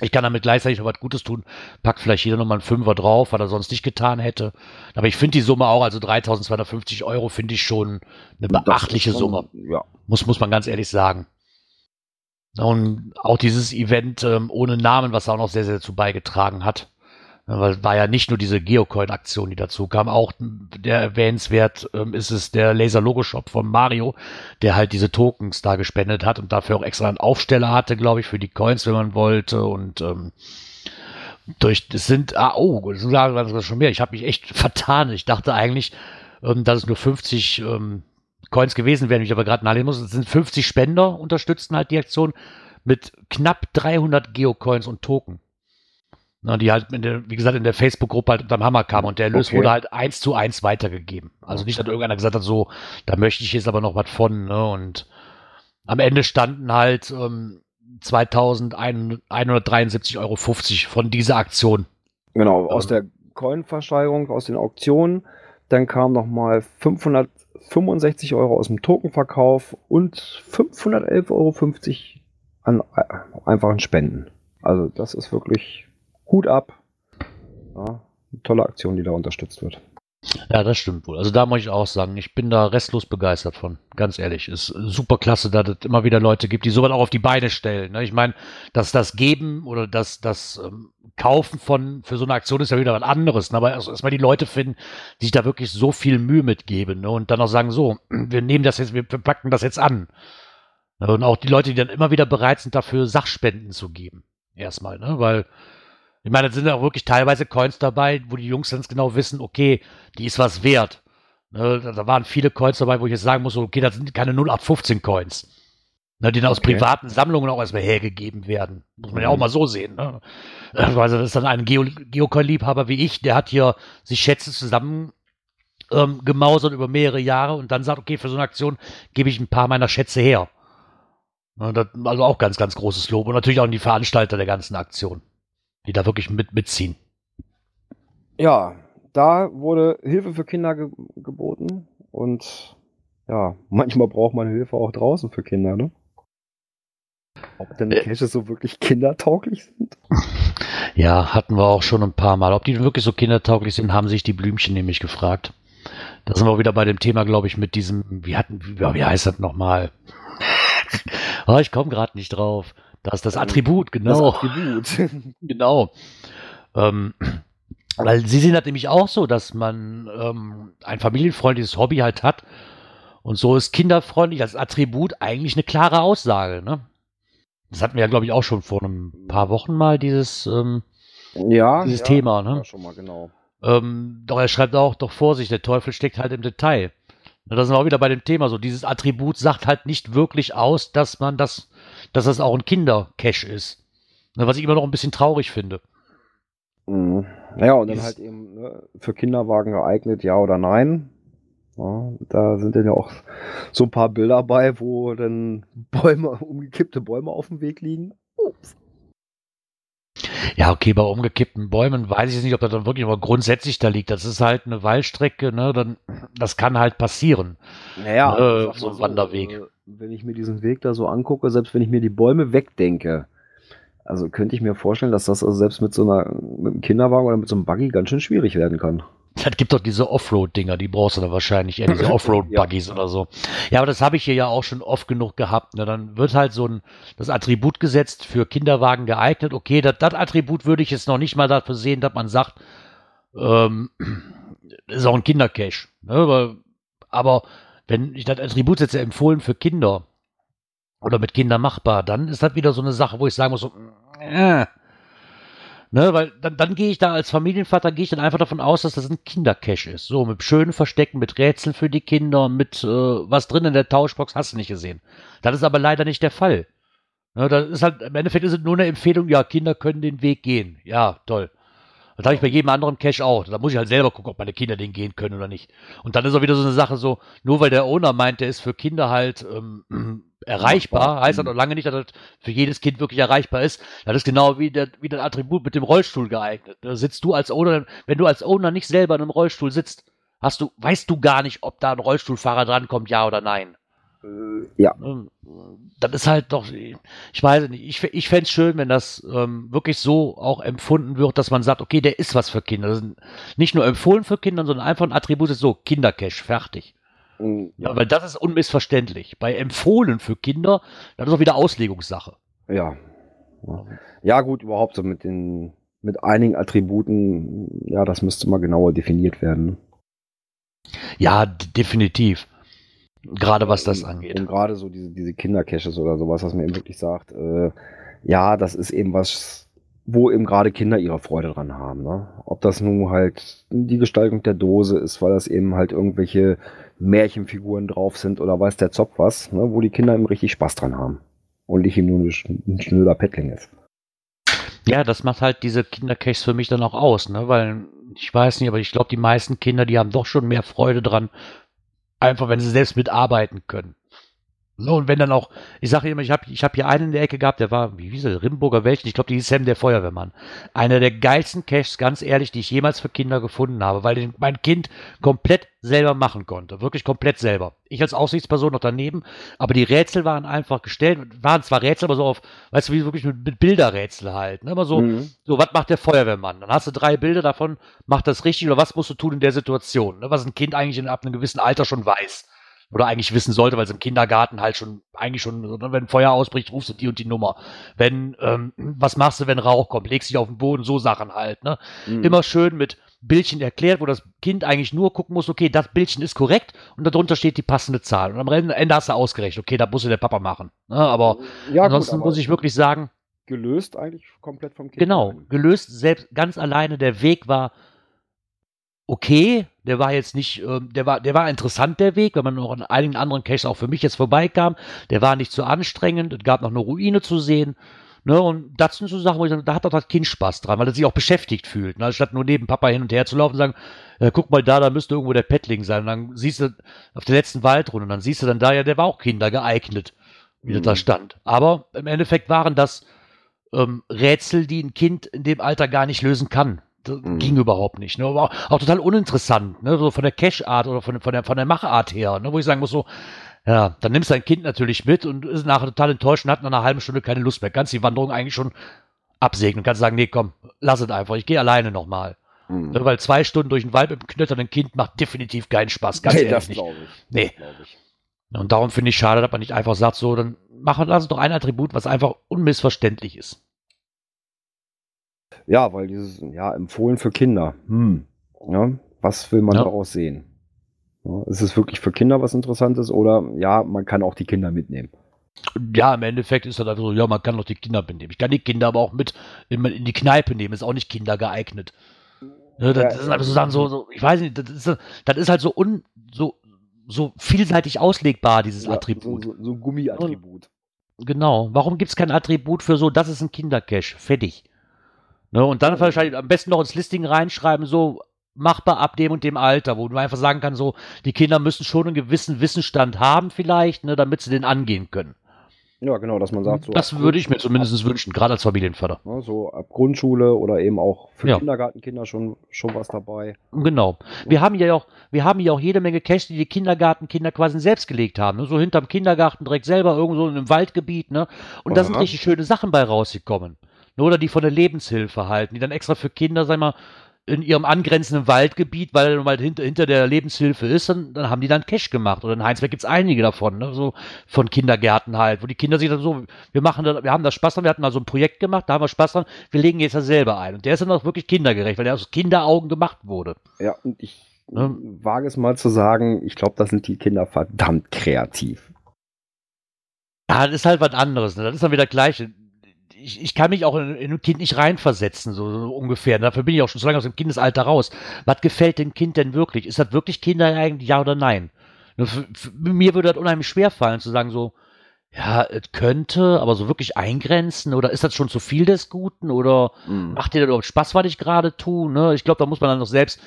ich kann damit gleichzeitig noch was Gutes tun, packt vielleicht jeder nochmal einen Fünfer drauf, was er sonst nicht getan hätte. Aber ich finde die Summe auch, also 3250 Euro finde ich schon eine beachtliche schon, Summe. Ja. Muss, muss man ganz ehrlich sagen. Und auch dieses Event ähm, ohne Namen, was auch noch sehr, sehr dazu beigetragen hat. Weil war ja nicht nur diese Geocoin-Aktion, die dazu kam, auch der erwähnenswert ähm, ist es der Laser-Logo-Shop von Mario, der halt diese Tokens da gespendet hat und dafür auch extra einen Aufsteller hatte, glaube ich, für die Coins, wenn man wollte. Und ähm, durch das sind, ah, oh, das ist schon mehr. Ich habe mich echt vertan. Ich dachte eigentlich, ähm, dass es nur 50 ähm, Coins gewesen wären, ich aber gerade nachlesen muss. Es sind 50 Spender, unterstützten halt die Aktion mit knapp 300 Geocoins und Token. Na, die halt, der, wie gesagt, in der Facebook-Gruppe halt unterm Hammer kam und der Erlös okay. wurde halt eins zu eins weitergegeben. Also nicht, dass irgendeiner gesagt hat, so, da möchte ich jetzt aber noch was von, ne? Und am Ende standen halt ähm, 2173,50 Euro von dieser Aktion. Genau, aus also, der Coin-Versteigerung, aus den Auktionen. Dann kam nochmal 565 Euro aus dem Tokenverkauf und 511,50 Euro an äh, einfachen Spenden. Also das ist wirklich Hut ab. Ja, tolle Aktion, die da unterstützt wird. Ja, das stimmt wohl. Also da muss ich auch sagen, ich bin da restlos begeistert von. Ganz ehrlich, ist super klasse, dass es immer wieder Leute gibt, die sowas auch auf die Beine stellen. Ne? Ich meine, dass das Geben oder das, das ähm, Kaufen von für so eine Aktion ist ja wieder was anderes. Ne? Aber erstmal die Leute finden, die sich da wirklich so viel Mühe mitgeben ne? und dann auch sagen, so, wir nehmen das jetzt, wir packen das jetzt an. Und auch die Leute, die dann immer wieder bereit sind, dafür Sachspenden zu geben. Erstmal, ne? Weil ich meine, da sind auch wirklich teilweise Coins dabei, wo die Jungs ganz genau wissen, okay, die ist was wert. Ne, da waren viele Coins dabei, wo ich jetzt sagen muss, okay, das sind keine 0815 Coins. Ne, die dann aus privaten Sammlungen auch erstmal hergegeben werden. Muss man mhm. ja auch mhm. mal so sehen. Ne? Also das ist dann ein Geo Geocoin-Liebhaber wie ich, der hat hier sich Schätze zusammen ähm, gemausert über mehrere Jahre und dann sagt, okay, für so eine Aktion gebe ich ein paar meiner Schätze her. Ne, das, also auch ganz, ganz großes Lob und natürlich auch an die Veranstalter der ganzen Aktion die da wirklich mit, mitziehen. Ja, da wurde Hilfe für Kinder ge geboten und ja, manchmal braucht man Hilfe auch draußen für Kinder, ne? Ob denn äh, Caches so wirklich kindertauglich sind? Ja, hatten wir auch schon ein paar Mal. Ob die wirklich so kindertauglich sind, haben sich die Blümchen nämlich gefragt. Da sind wir wieder bei dem Thema, glaube ich, mit diesem, wie hatten, wie, wie heißt das nochmal? oh, ich komme gerade nicht drauf. Das ist das ähm, Attribut, genau. Das Attribut. genau. Ähm, weil sie sehen das nämlich auch so, dass man ähm, ein familienfreundliches Hobby halt hat. Und so ist kinderfreundlich als Attribut eigentlich eine klare Aussage. Ne? Das hatten wir ja, glaube ich, auch schon vor ein paar Wochen mal, dieses, ähm, ja, dieses ja, Thema. Ne? Ja, schon mal genau. Ähm, doch er schreibt auch, doch Vorsicht, der Teufel steckt halt im Detail. Da sind wir auch wieder bei dem Thema so. Dieses Attribut sagt halt nicht wirklich aus, dass man das dass das auch ein Kindercache ist. Ne, was ich immer noch ein bisschen traurig finde. Mhm. Ja, und dann halt eben ne, für Kinderwagen geeignet, ja oder nein. Ja, da sind dann ja auch so ein paar Bilder bei, wo dann Bäume, umgekippte Bäume auf dem Weg liegen. Ups. Ja, okay, bei umgekippten Bäumen weiß ich jetzt nicht, ob das dann wirklich aber grundsätzlich da liegt. Das ist halt eine Waldstrecke, ne? Dann, das kann halt passieren. Naja, ne, so ein so, Wanderweg. Äh, wenn ich mir diesen Weg da so angucke, selbst wenn ich mir die Bäume wegdenke, also könnte ich mir vorstellen, dass das also selbst mit so einer mit einem Kinderwagen oder mit so einem Buggy ganz schön schwierig werden kann. Es gibt doch diese Offroad-Dinger, die brauchst du dann wahrscheinlich eher, diese Offroad-Buggies ja. oder so. Ja, aber das habe ich hier ja auch schon oft genug gehabt. Ne? Dann wird halt so ein das Attribut gesetzt für Kinderwagen geeignet. Okay, das, das Attribut würde ich jetzt noch nicht mal dafür sehen, dass man sagt, ähm, ist auch ein Kindercache. Ne? Aber wenn ich das Attribut setze, empfohlen für Kinder oder mit Kindern machbar, dann ist das wieder so eine Sache, wo ich sagen muss, so, äh, Ne, weil dann, dann gehe ich da als Familienvater, gehe ich dann einfach davon aus, dass das ein Kindercache ist. So, mit schönen Verstecken, mit Rätseln für die Kinder, mit äh, was drin in der Tauschbox, hast du nicht gesehen. Das ist aber leider nicht der Fall. Ne, das ist halt, im Endeffekt ist es nur eine Empfehlung, ja, Kinder können den Weg gehen. Ja, toll. Das habe ich bei jedem anderen Cache auch. Da muss ich halt selber gucken, ob meine Kinder den gehen können oder nicht. Und dann ist auch wieder so eine Sache so, nur weil der Owner meint, der ist für Kinder halt ähm, erreichbar, heißt das noch lange nicht, dass das für jedes Kind wirklich erreichbar ist. Das ist genau wie, der, wie das Attribut mit dem Rollstuhl geeignet. Da sitzt du als Owner, wenn du als Owner nicht selber in einem Rollstuhl sitzt, hast du, weißt du gar nicht, ob da ein Rollstuhlfahrer drankommt, ja oder nein. Äh, ja. Ähm, das ist halt doch, ich weiß nicht, ich, ich fände es schön, wenn das ähm, wirklich so auch empfunden wird, dass man sagt, okay, der ist was für Kinder. nicht nur empfohlen für Kinder, sondern einfach ein Attribut ist so, Kindercash, fertig. Mm, ja. ja. weil das ist unmissverständlich. Bei empfohlen für Kinder, das ist auch wieder Auslegungssache. Ja. Ja, gut, überhaupt so mit den, mit einigen Attributen, ja, das müsste mal genauer definiert werden. Ja, definitiv. Gerade was das angeht. Und gerade so diese, diese Kindercaches oder sowas, was man eben wirklich sagt, äh, ja, das ist eben was, wo eben gerade Kinder ihre Freude dran haben. Ne? Ob das nun halt die Gestaltung der Dose ist, weil das eben halt irgendwelche Märchenfiguren drauf sind oder weiß der Zopf was, ne? wo die Kinder eben richtig Spaß dran haben. Und nicht eben nur ein schnöder Pettling ist. Ja, das macht halt diese Kindercaches für mich dann auch aus, ne? Weil ich weiß nicht, aber ich glaube, die meisten Kinder, die haben doch schon mehr Freude dran, Einfach, wenn sie selbst mitarbeiten können. So, und wenn dann auch, ich sage immer, ich habe ich hab hier einen in der Ecke gehabt, der war, wie hieß er, Rimburger Welchen, ich glaube, die hieß Sam der Feuerwehrmann. Einer der geilsten Caches, ganz ehrlich, die ich jemals für Kinder gefunden habe, weil den mein Kind komplett selber machen konnte. Wirklich komplett selber. Ich als Aussichtsperson noch daneben, aber die Rätsel waren einfach gestellt, waren zwar Rätsel, aber so auf, weißt du, wie wirklich mit, mit Bilderrätsel halt. Ne? Immer so, mhm. so, was macht der Feuerwehrmann? Dann hast du drei Bilder davon, macht das richtig oder was musst du tun in der Situation? Ne? Was ein Kind eigentlich in, ab einem gewissen Alter schon weiß oder eigentlich wissen sollte, weil es im Kindergarten halt schon, eigentlich schon, ne, wenn Feuer ausbricht, rufst du die und die Nummer. Wenn, ähm, was machst du, wenn Rauch kommt? Legst dich auf den Boden, so Sachen halt, ne? Mhm. Immer schön mit Bildchen erklärt, wo das Kind eigentlich nur gucken muss, okay, das Bildchen ist korrekt und darunter steht die passende Zahl. Und am Ende hast du ausgerechnet, okay, da muss der Papa machen. Ne? Aber ja, ansonsten gut, aber muss ich wirklich sagen. Gelöst eigentlich komplett vom Kind. Genau, gelöst selbst ganz alleine. Der Weg war okay. Der war jetzt nicht, ähm, der war, der war interessant, der Weg, wenn man noch an einigen anderen Caches auch für mich jetzt vorbeikam. Der war nicht zu anstrengend. Es gab noch eine Ruine zu sehen. Ne, und das sind so Sachen, wo ich sage, da hat doch das Kind Spaß dran, weil er sich auch beschäftigt fühlt. Ne? Statt nur neben Papa hin und her zu laufen und sagen, äh, guck mal da, da müsste irgendwo der Petling sein. Und dann siehst du auf der letzten Waldrunde, und dann siehst du dann da, ja, der war auch Kinder geeignet, wie mhm. da stand. Aber im Endeffekt waren das ähm, Rätsel, die ein Kind in dem Alter gar nicht lösen kann. Das mhm. ging überhaupt nicht. Ne? Aber auch, total uninteressant, ne? so von der Cash-Art oder von, von, der, von der Machart her, ne? wo ich sagen muss, so, ja, dann nimmst du dein Kind natürlich mit und ist nachher total enttäuscht und hat nach einer halben Stunde keine Lust mehr. Kannst die Wanderung eigentlich schon absegnen und kannst sagen, nee, komm, lass es einfach, ich gehe alleine nochmal. Mhm. Ne? Weil zwei Stunden durch den Wald mit einem knötternden Kind macht definitiv keinen Spaß. Ganz nee, ehrlich das glaube ich. Nee. Ich. Und darum finde ich schade, dass man nicht einfach sagt, so, dann machen, lass uns doch ein Attribut, was einfach unmissverständlich ist. Ja, weil dieses, ja, empfohlen für Kinder. Hm. Ja, was will man ja. daraus sehen? Ja, ist es wirklich für Kinder was Interessantes oder ja, man kann auch die Kinder mitnehmen? Ja, im Endeffekt ist das einfach so, ja, man kann auch die Kinder mitnehmen. Ich kann die Kinder aber auch mit in, in die Kneipe nehmen, ist auch nicht Kinder geeignet. Ja, das, ja, ist einfach so, sagen, so, so, ich weiß nicht, das ist, das ist halt so, un, so, so vielseitig auslegbar, dieses ja, Attribut. So, so, so ein Gummiattribut. Genau. Warum gibt es kein Attribut für so, das ist ein Kindercache? Fertig. Ne, und dann wahrscheinlich am besten noch ins Listing reinschreiben, so machbar ab dem und dem Alter, wo du einfach sagen kannst, so, die Kinder müssen schon einen gewissen Wissensstand haben vielleicht, ne, damit sie den angehen können. Ja, genau, dass man sagt, so. Das würde ich mir zumindest wünschen, gerade als Familienvater. Ne, so ab Grundschule oder eben auch für ja. Kindergartenkinder schon, schon was dabei. Genau. Wir haben ja auch, wir haben ja auch jede Menge Cash, die die Kindergartenkinder quasi selbst gelegt haben. Ne? So hinterm Kindergarten direkt selber, irgendwo in einem Waldgebiet, ne? Und da sind richtig schöne Sachen bei rausgekommen. Oder die von der Lebenshilfe halten, die dann extra für Kinder, sag mal, in ihrem angrenzenden Waldgebiet, weil er mal hinter, hinter der Lebenshilfe ist, dann, dann haben die dann Cash gemacht. Oder in Heinsberg gibt es einige davon, ne? so von Kindergärten halt, wo die Kinder sich dann so, wir machen da, wir haben da Spaß dran, wir hatten mal so ein Projekt gemacht, da haben wir Spaß dran, wir legen jetzt da selber ein. Und der ist dann auch wirklich kindergerecht, weil der aus Kinderaugen gemacht wurde. Ja, und ich ne? wage es mal zu sagen, ich glaube, da sind die Kinder verdammt kreativ. Ja, das ist halt was anderes. Ne? Das ist dann wieder gleich ich, ich kann mich auch in, in, ein Kind nicht reinversetzen, so, so ungefähr. Dafür bin ich auch schon so lange aus dem Kindesalter raus. Was gefällt dem Kind denn wirklich? Ist das wirklich Kinder eigentlich, ja oder nein? Für, für, mir würde das unheimlich schwer fallen, zu sagen so, ja, es könnte, aber so wirklich eingrenzen oder ist das schon zu viel des Guten oder mm. macht dir das überhaupt Spaß, was ich gerade tue? Ne? Ich glaube, da muss man dann noch selbst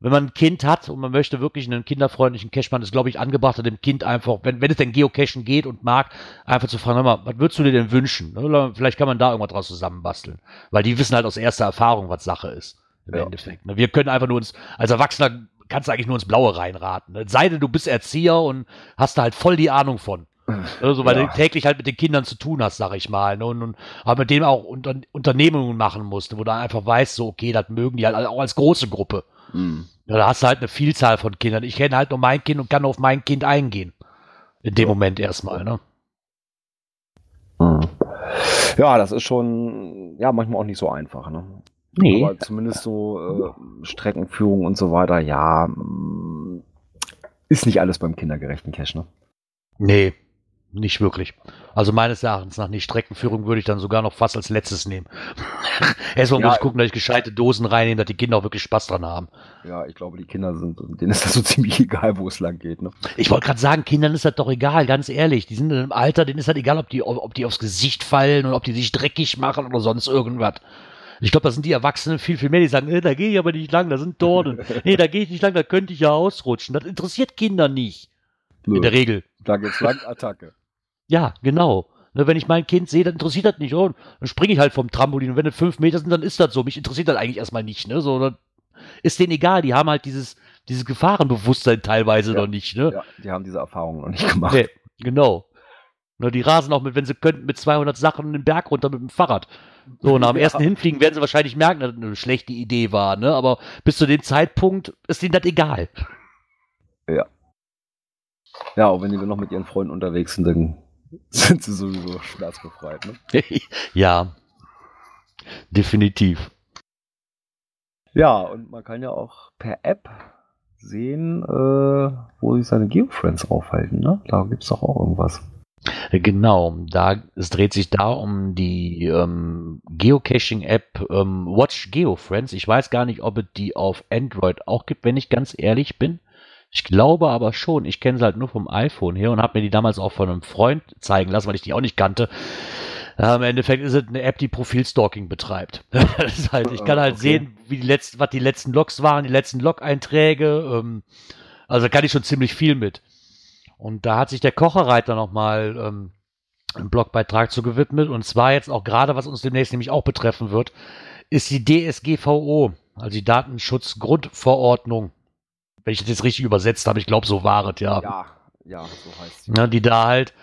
wenn man ein Kind hat und man möchte wirklich einen kinderfreundlichen Cache machen, ist, glaube ich, angebracht, dem Kind einfach, wenn, wenn es denn Geocachen geht und mag, einfach zu fragen, mal, was würdest du dir denn wünschen? Ne, vielleicht kann man da irgendwas draus zusammenbasteln. Weil die wissen halt aus erster Erfahrung, was Sache ist. Im ja. Endeffekt. Ne. Wir können einfach nur uns, als Erwachsener kannst du eigentlich nur ins Blaue reinraten. Ne. Sei denn, du bist Erzieher und hast da halt voll die Ahnung von. Also, weil ja. du täglich halt mit den Kindern zu tun hast, sag ich mal. Ne? Und, und aber mit denen auch unter, Unternehmungen machen musst, wo du einfach weißt, so, okay, das mögen die halt auch als große Gruppe. Mhm. Ja, da hast du halt eine Vielzahl von Kindern. Ich kenne halt nur mein Kind und kann auf mein Kind eingehen. In dem ja. Moment erstmal, ne? Mhm. Ja, das ist schon, ja, manchmal auch nicht so einfach, ne? Nee. Aber zumindest so äh, Streckenführung und so weiter, ja, mm, ist nicht alles beim kindergerechten Cash, ne? Nee, nicht wirklich. Also meines Erachtens nach nicht. Streckenführung würde ich dann sogar noch fast als letztes nehmen. Erstmal ja, muss ich gucken, dass ich gescheite Dosen reinnehme, dass die Kinder auch wirklich Spaß dran haben. Ja, ich glaube, die Kinder sind, denen ist das so ziemlich egal, wo es lang geht. Ne? Ich wollte gerade sagen, Kindern ist das doch egal, ganz ehrlich. Die sind in einem Alter, denen ist das egal, ob die, ob die aufs Gesicht fallen und ob die sich dreckig machen oder sonst irgendwas. Ich glaube, da sind die Erwachsenen viel, viel mehr, die sagen, äh, da gehe ich aber nicht lang, da sind Dornen. nee, da gehe ich nicht lang, da könnte ich ja ausrutschen. Das interessiert Kinder nicht. Nö. In der Regel. Da geht's lang, Attacke. Ja, genau. Ne, wenn ich mein Kind sehe, dann interessiert das nicht. Oh, dann springe ich halt vom Trampolin. Und wenn es fünf Meter sind, dann ist das so. Mich interessiert das eigentlich erstmal nicht. Ne? So, ist denen egal. Die haben halt dieses, dieses Gefahrenbewusstsein teilweise ja, noch nicht. Ne? Ja, die haben diese Erfahrung noch nicht gemacht. Nee, genau. Ne, die rasen auch mit, wenn sie könnten, mit 200 Sachen den Berg runter mit dem Fahrrad. So, nach dem ja. ersten Hinfliegen werden sie wahrscheinlich merken, dass das eine schlechte Idee war, ne? Aber bis zu dem Zeitpunkt ist ihnen das egal. Ja. Ja, auch wenn die noch mit ihren Freunden unterwegs sind, dann sind sie sowieso schmerzbefreit, ne? ja. Definitiv. Ja, und man kann ja auch per App sehen, äh, wo sich seine Geofriends aufhalten, ne? Da gibt es doch auch irgendwas. Genau, da, es dreht sich da um die ähm, Geocaching-App ähm, Watch GeoFriends. Ich weiß gar nicht, ob es die auf Android auch gibt, wenn ich ganz ehrlich bin. Ich glaube aber schon. Ich kenne sie halt nur vom iPhone her und habe mir die damals auch von einem Freund zeigen lassen, weil ich die auch nicht kannte. Äh, Im Endeffekt ist es eine App, die Profilstalking betreibt. halt, ich kann halt okay. sehen, wie die letzten, was die letzten Logs waren, die letzten Log-Einträge. Ähm, also da kann ich schon ziemlich viel mit. Und da hat sich der Kocherreiter nochmal ähm, einen Blogbeitrag zu gewidmet. Und zwar jetzt auch gerade, was uns demnächst nämlich auch betreffen wird, ist die DSGVO, also die Datenschutzgrundverordnung. Wenn ich das jetzt richtig übersetzt habe, ich glaube, so war es, ja. Ja, ja, so heißt sie. Ja, die da halt,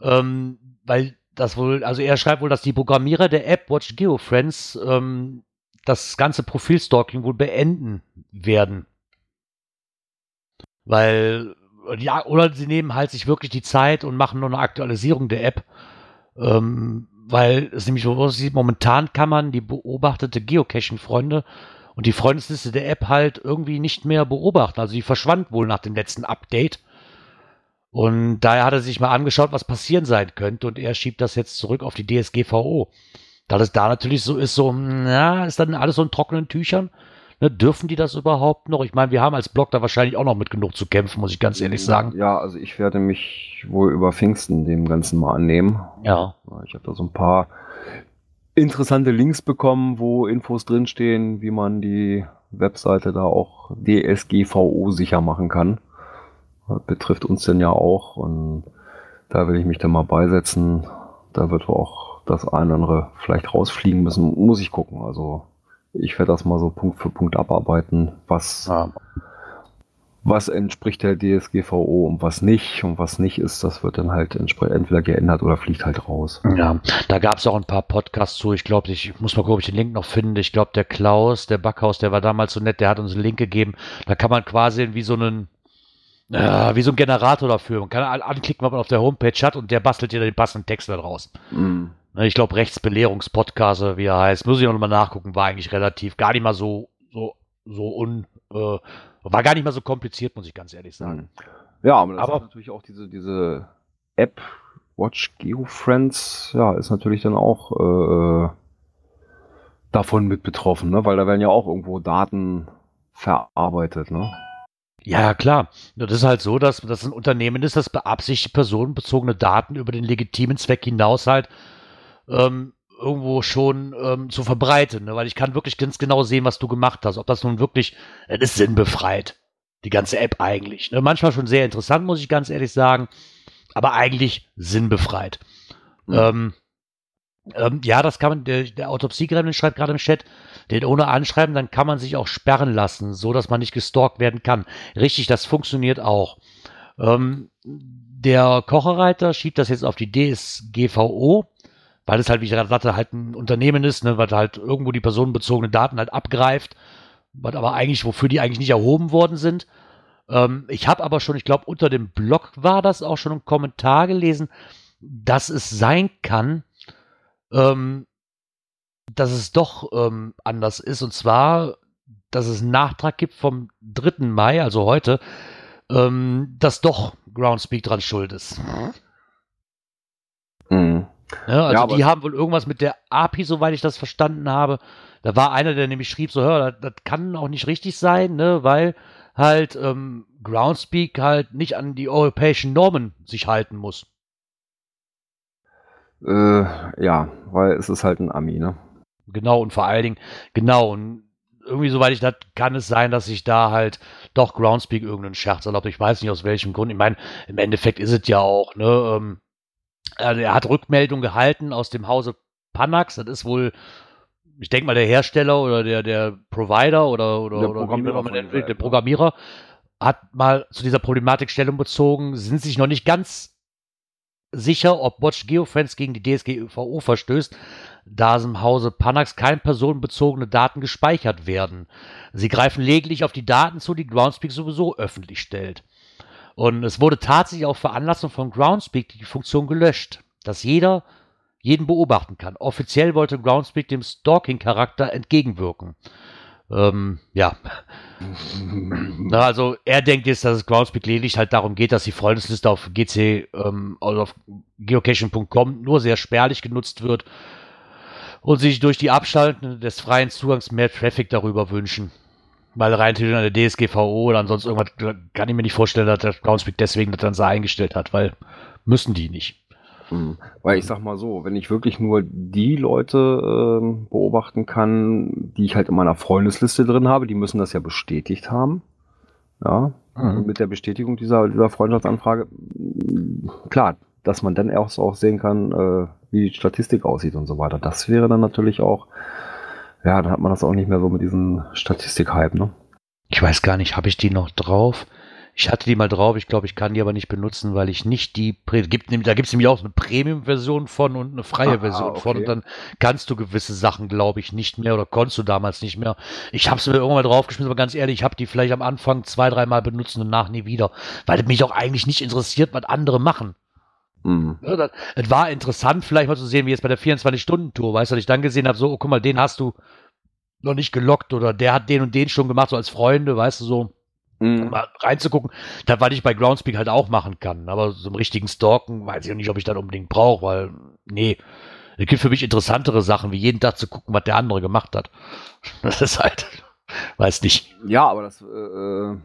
ähm, weil das wohl, also er schreibt wohl, dass die Programmierer der App Watch GeoFriends ähm, das ganze Profilstalking wohl beenden werden. Weil ja, oder sie nehmen halt sich wirklich die Zeit und machen nur eine Aktualisierung der App. Ähm, weil es nämlich so aussieht, momentan kann man die beobachtete Geocaching-Freunde und die Freundesliste der App halt irgendwie nicht mehr beobachten. Also die verschwand wohl nach dem letzten Update. Und daher hat er sich mal angeschaut, was passieren sein könnte und er schiebt das jetzt zurück auf die DSGVO. Da das da natürlich so ist, so, na, ist dann alles so in trockenen Tüchern. Ne, dürfen die das überhaupt noch? Ich meine, wir haben als Blog da wahrscheinlich auch noch mit genug zu kämpfen, muss ich ganz ehrlich sagen. Ja, also ich werde mich wohl über Pfingsten dem Ganzen mal annehmen. Ja. Ich habe da so ein paar interessante Links bekommen, wo Infos drinstehen, wie man die Webseite da auch DSGVO sicher machen kann. Das betrifft uns denn ja auch und da will ich mich dann mal beisetzen. Da wird auch das eine oder andere vielleicht rausfliegen müssen. Muss ich gucken. Also ich werde das mal so Punkt für Punkt abarbeiten, was, ja. Was entspricht der DSGVO und was nicht. Und was nicht ist, das wird dann halt entweder geändert oder fliegt halt raus. Ja, da gab es auch ein paar Podcasts zu. Ich glaube, ich muss mal gucken, ob ich den Link noch finde. Ich glaube, der Klaus, der Backhaus, der war damals so nett, der hat uns einen Link gegeben. Da kann man quasi wie so einen äh, wie so ein Generator dafür. Man kann anklicken, was man auf der Homepage hat und der bastelt dir den passenden Text da draus. Mm. Ne, ich glaube, Rechtsbelehrungspodcast, wie er heißt, muss ich auch nochmal nachgucken, war eigentlich relativ gar nicht mal so, so, so un, äh, war gar nicht mal so kompliziert, muss ich ganz ehrlich sagen. Mhm. Ja, aber das aber, ist natürlich auch diese, diese App Watch GeoFriends, ja, ist natürlich dann auch äh, davon mit betroffen, ne? weil da werden ja auch irgendwo Daten verarbeitet, ne? Ja, klar. Das ist halt so, dass das ein Unternehmen ist, das beabsichtigt, personenbezogene Daten über den legitimen Zweck hinaus halt ähm, irgendwo schon ähm, zu verbreiten, ne? weil ich kann wirklich ganz genau sehen, was du gemacht hast. Ob das nun wirklich, das ist sinnbefreit, die ganze App eigentlich. Ne? Manchmal schon sehr interessant, muss ich ganz ehrlich sagen, aber eigentlich sinnbefreit. Mhm. Ähm, ähm, ja, das kann man, der, der Autopsiegremlin schreibt gerade im Chat, den ohne Anschreiben, dann kann man sich auch sperren lassen, so dass man nicht gestalkt werden kann. Richtig, das funktioniert auch. Ähm, der Kocherreiter schiebt das jetzt auf die DSGVO weil es halt, wie ich gerade sagte, halt ein Unternehmen ist, ne, was halt irgendwo die personenbezogenen Daten halt abgreift, was aber eigentlich, wofür die eigentlich nicht erhoben worden sind. Ähm, ich habe aber schon, ich glaube, unter dem Blog war das auch schon ein Kommentar gelesen, dass es sein kann, ähm, dass es doch ähm, anders ist. Und zwar, dass es einen Nachtrag gibt vom 3. Mai, also heute, ähm, dass doch Groundspeak dran schuld ist. Mhm. Ja, also ja, die haben wohl irgendwas mit der API, soweit ich das verstanden habe. Da war einer, der nämlich schrieb, so, hör, das, das kann auch nicht richtig sein, ne, weil halt ähm, Groundspeak halt nicht an die europäischen Normen sich halten muss. Äh, ja, weil es ist halt ein Ami, ne? Genau, und vor allen Dingen, genau, und irgendwie, soweit ich das, kann es sein, dass sich da halt doch Groundspeak irgendeinen Scherz erlaubt. Ich weiß nicht aus welchem Grund. Ich meine, im Endeffekt ist es ja auch, ne, ähm, Also er hat Rückmeldung gehalten aus dem Hause Panax. Das ist wohl, ich denke mal, der Hersteller oder der, der Provider oder, oder, Der oder Programmierer man der App, ne? Programmierer hat mal zu dieser Problematik Stellung bezogen, sind sich noch nicht ganz sicher, ob Watch Geofence gegen die DSGVO verstößt, da im Hause Panax keine personenbezogene Daten gespeichert werden. Sie greifen lediglich auf die Daten zu, die Groundspeak sowieso öffentlich stellt. Und es wurde tatsächlich auf Veranlassung von Groundspeak die Funktion gelöscht, dass jeder jeden beobachten kann. Offiziell wollte Groundspeak dem Stalking-Charakter entgegenwirken. Ähm, ja. Na, also er denkt jetzt, dass es Groundspeak lediglich halt darum geht, dass die Freundesliste auf GC, ähm, also auf geocaching.com nur sehr spärlich genutzt wird und sich durch die Abschalten des freien Zugangs mehr Traffic darüber wünschen. Weil rein theoretisch an der DSGVO oder ansonsten irgendwas kann ich mir nicht vorstellen, dass der Groundspeak deswegen das dann so eingestellt hat, weil müssen die nicht. Mhm. Weil ich sag mal so, wenn ich wirklich nur die Leute ähm, beobachten kann, die ich halt in meiner Freundesliste drin habe, die müssen das ja bestätigt haben. Ja, Mhm. mit der Bestätigung dieser, dieser Freundschaftsanfrage, klar, dass man dann erst auch sehen kann, äh, wie die Statistik aussieht und so weiter. Das wäre dann natürlich auch, ja, dann hat man das auch nicht mehr so mit diesem Statistik-Hype, ne? Ich weiß gar nicht, habe ich die noch drauf? Ich hatte die mal drauf, ich glaube, ich kann die aber nicht benutzen, weil ich nicht die, gibt, da gibt es nämlich auch eine Premium-Version von und eine freie Ah, Version okay. von und dann kannst du gewisse Sachen, glaube ich, nicht mehr oder konntest du damals nicht mehr. Ich habe es mir irgendwann mal draufgeschmissen, aber ganz ehrlich, ich habe die vielleicht am Anfang zwei, dreimal benutzt und nach nie wieder, weil es mich auch eigentlich nicht interessiert, was andere machen. Mhm. Ja, das, es war interessant, vielleicht mal zu sehen, wie jetzt bei der 24-Stunden-Tour, weißt du, dass ich dann gesehen habe, so, oh, guck mal, den hast du noch nicht gelockt oder der hat den und den schon gemacht, so als Freunde, weißt du, so Mhm. mal reinzugucken, das, was ich bei Groundspeak halt auch machen kann. Aber so einen richtigen Stalken weiß ich auch nicht, ob ich das unbedingt brauche, weil, nee, es gibt für mich interessantere Sachen, wie jeden Tag zu gucken, was der andere gemacht hat. Das ist halt, weiß nicht. Ja, aber das äh, äh,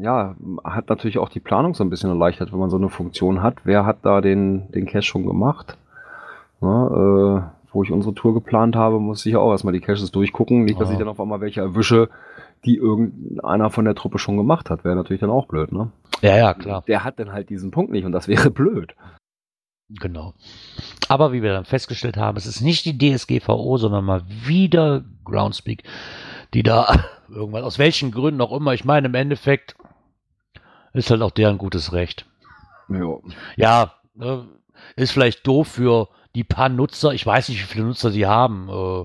ja, hat natürlich auch die Planung so ein bisschen erleichtert, wenn man so eine Funktion hat. Wer hat da den, den Cache schon gemacht? Na, äh, wo ich unsere Tour geplant habe, muss ich ja auch erstmal die Caches durchgucken. Nicht, dass Ja. ich dann auf einmal welche erwische, die irgendeiner von der Truppe schon gemacht hat. Wäre natürlich dann auch blöd, ne? Ja, ja, klar, Der hat dann halt diesen Punkt nicht und das wäre blöd. genau. Aber wie wir dann festgestellt haben, es ist nicht die DSGVO, sondern mal wieder Groundspeak, die da irgendwann, aus welchen Gründen auch immer, ich meine, im Endeffekt ist halt auch deren gutes Recht. Ja. Ja, ne, ist vielleicht doof für die paar Nutzer. Ich weiß nicht, wie viele Nutzer sie haben. Äh,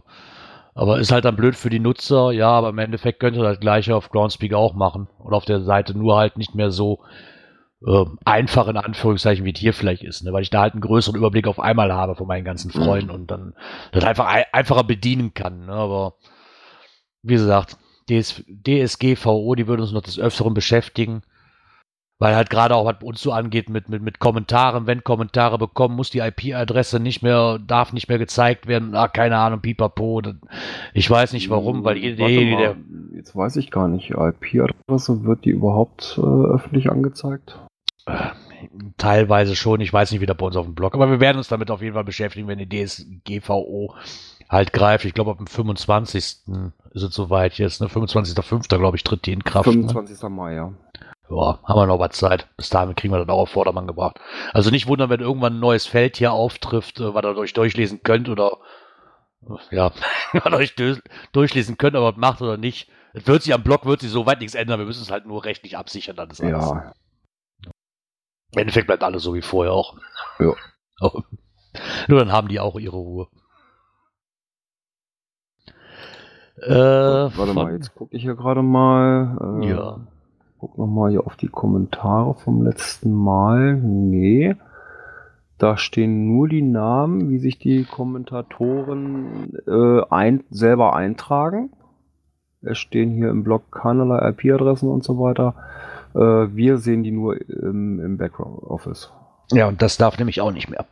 aber ist halt dann blöd für die Nutzer. Ja, aber im Endeffekt könnte das gleiche auf Groundspeak auch machen. Und auf der Seite nur halt nicht mehr so äh, einfach in Anführungszeichen, wie es hier vielleicht ist. Ne? Weil ich da halt einen größeren Überblick auf einmal habe von meinen ganzen Freunden und dann das einfach ei- einfacher bedienen kann. Ne? Aber wie gesagt, DS, DSGVO, die würde uns noch des Öfteren beschäftigen. Weil halt gerade auch, was uns so angeht mit, mit, mit Kommentaren, wenn Kommentare bekommen, muss die IP-Adresse nicht mehr, darf nicht mehr gezeigt werden. Ah, keine Ahnung, pipapo. Ich weiß nicht warum, weil mal, der, Jetzt weiß ich gar nicht. IP-Adresse, wird die überhaupt äh, öffentlich angezeigt? teilweise schon, ich weiß nicht, wie das bei uns auf dem Blog, aber wir werden uns damit auf jeden Fall beschäftigen, wenn die DSGVO halt greift. Ich glaube, ab dem 25. ist es soweit jetzt, ne? 25.05. glaube ich, tritt die in Kraft. Ne? 25. Mai, ja. Ja, haben wir noch was Zeit. Bis dahin kriegen wir das auch auf Vordermann gebracht. Also nicht wundern, wenn irgendwann ein neues Feld hier auftrifft, äh, was ihr euch durchlesen könnt oder äh, ja, was ihr euch durch- durchlesen könnt, aber macht oder nicht. Es wird sich am Blog wird sich soweit nichts ändern. Wir müssen es halt nur rechtlich absichern, dann ist alles. Ja. Im Endeffekt bleibt alles so wie vorher auch. Ja. Nur dann haben die auch ihre Ruhe. Äh, Warte mal, jetzt gucke ich hier gerade mal. Äh, Ja. Guck noch mal hier auf die Kommentare vom letzten Mal. Nee. Da stehen nur die Namen, wie sich die Kommentatoren äh, ein, selber eintragen. Es stehen hier im Blog keinerlei IP-Adressen und so weiter. Äh, wir sehen die nur im, im Background Office. ja, und das darf nämlich auch nicht mehr.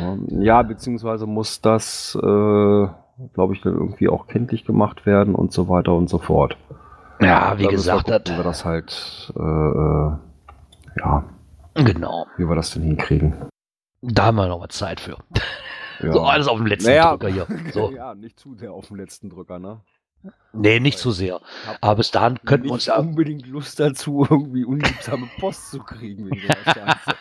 Ja, Ja, beziehungsweise muss das, äh, glaube ich, dann irgendwie auch kenntlich gemacht werden und so weiter und so fort. Ja, wie wir gesagt, gucken, das, wie wir das halt, äh, äh, ja, genau. wie wir das denn hinkriegen. Da haben wir noch mal Zeit für. Ja. So, alles auf dem letzten Naja. Drücker hier. So. ja, nicht zu sehr auf den letzten Drücker, ne? Nee, nicht zu sehr. Hab Aber bis dahin könnten wir uns ja. unbedingt Lust dazu, irgendwie unliebsame Post zu kriegen wegen so Scheiße.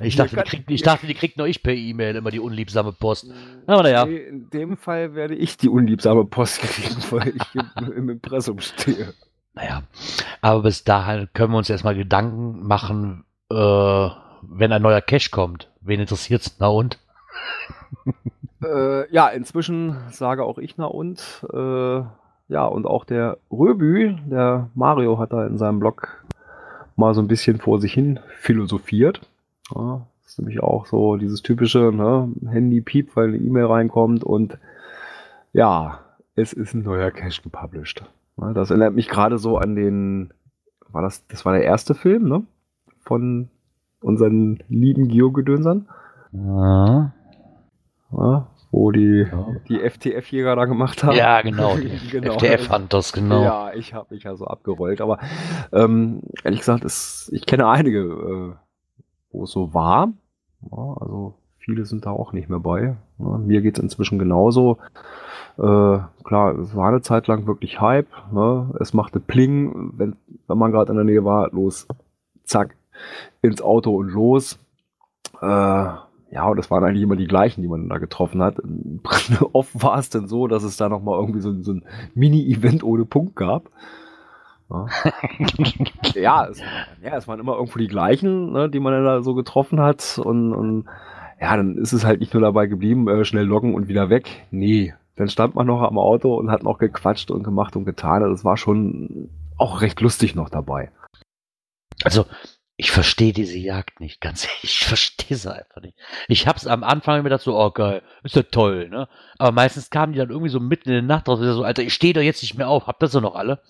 Ich dachte, die kriegt, ich dachte, die kriegt nur ich per E-Mail immer die unliebsame Post. Aber naja. In dem Fall werde ich die unliebsame Post kriegen, weil ich im, im Impressum stehe. Naja, aber bis dahin können wir uns erstmal Gedanken machen, äh, wenn ein neuer Cache kommt. Wen interessiert's? Na und? äh, ja, inzwischen sage auch ich na und. Äh, ja, und auch der Röbü, der Mario, hat da in seinem Blog mal so ein bisschen vor sich hin philosophiert. Ja, das ist nämlich auch so dieses typische ne, Handy piept, weil eine E-Mail reinkommt und ja, es ist ein neuer Cache gepublished. Ja, das erinnert mich gerade so an den, war das, das war der erste Film, ne? Von unseren lieben Geogedönsern. Ja. ja wo die, die FTF-Jäger da gemacht haben. Ja, genau. genau. FTF-Hunters, genau. Ja, ich habe mich ja so abgerollt. Aber ähm, ehrlich gesagt, ist, ich kenne einige, äh, wo es so war. Ja, also viele sind da auch nicht mehr bei. Ja, mir geht es inzwischen genauso. Äh, klar, es war eine Zeit lang wirklich Hype. Ne? Es machte Pling, wenn, wenn man gerade in der Nähe war, los, zack, ins Auto und los. Äh, ja, und das waren eigentlich immer die gleichen, die man da getroffen hat. Oft war es dann so, dass es da nochmal irgendwie so, so ein Mini-Event ohne Punkt gab. Ja, ja, es, ja, es waren immer irgendwo die gleichen, ne, die man dann da so getroffen hat. Und, und ja, dann ist es halt nicht nur dabei geblieben, äh, schnell loggen und wieder weg. Nee, dann stand man noch am Auto und hat noch gequatscht und gemacht und getan. Das war schon auch recht lustig noch dabei. Also, ich verstehe diese Jagd nicht, ganz ehrlich. Ich verstehe sie einfach nicht. Ich hab's am Anfang immer gedacht so, oh geil, ist ja toll, ne? Aber meistens kamen die dann irgendwie so mitten in der Nacht raus, so, Alter, ich stehe doch jetzt nicht mehr auf, habt ihr so noch alle?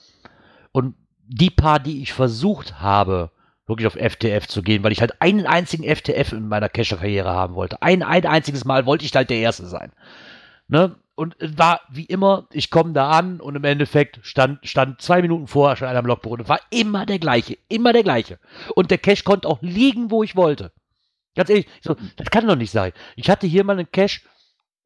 Und die paar, die ich versucht habe, wirklich auf FTF zu gehen, weil ich halt einen einzigen FTF in meiner Cacher-Karriere haben wollte. Ein, ein einziges Mal wollte ich halt der Erste sein. Ne? und war wie immer, ich komme da an und im Endeffekt stand, stand zwei Minuten vorher schon einer am Logbuch war immer der gleiche, immer der gleiche. Und der Cache konnte auch liegen, wo ich wollte. Ganz ehrlich, so, das kann doch nicht sein. Ich hatte hier mal einen Cache,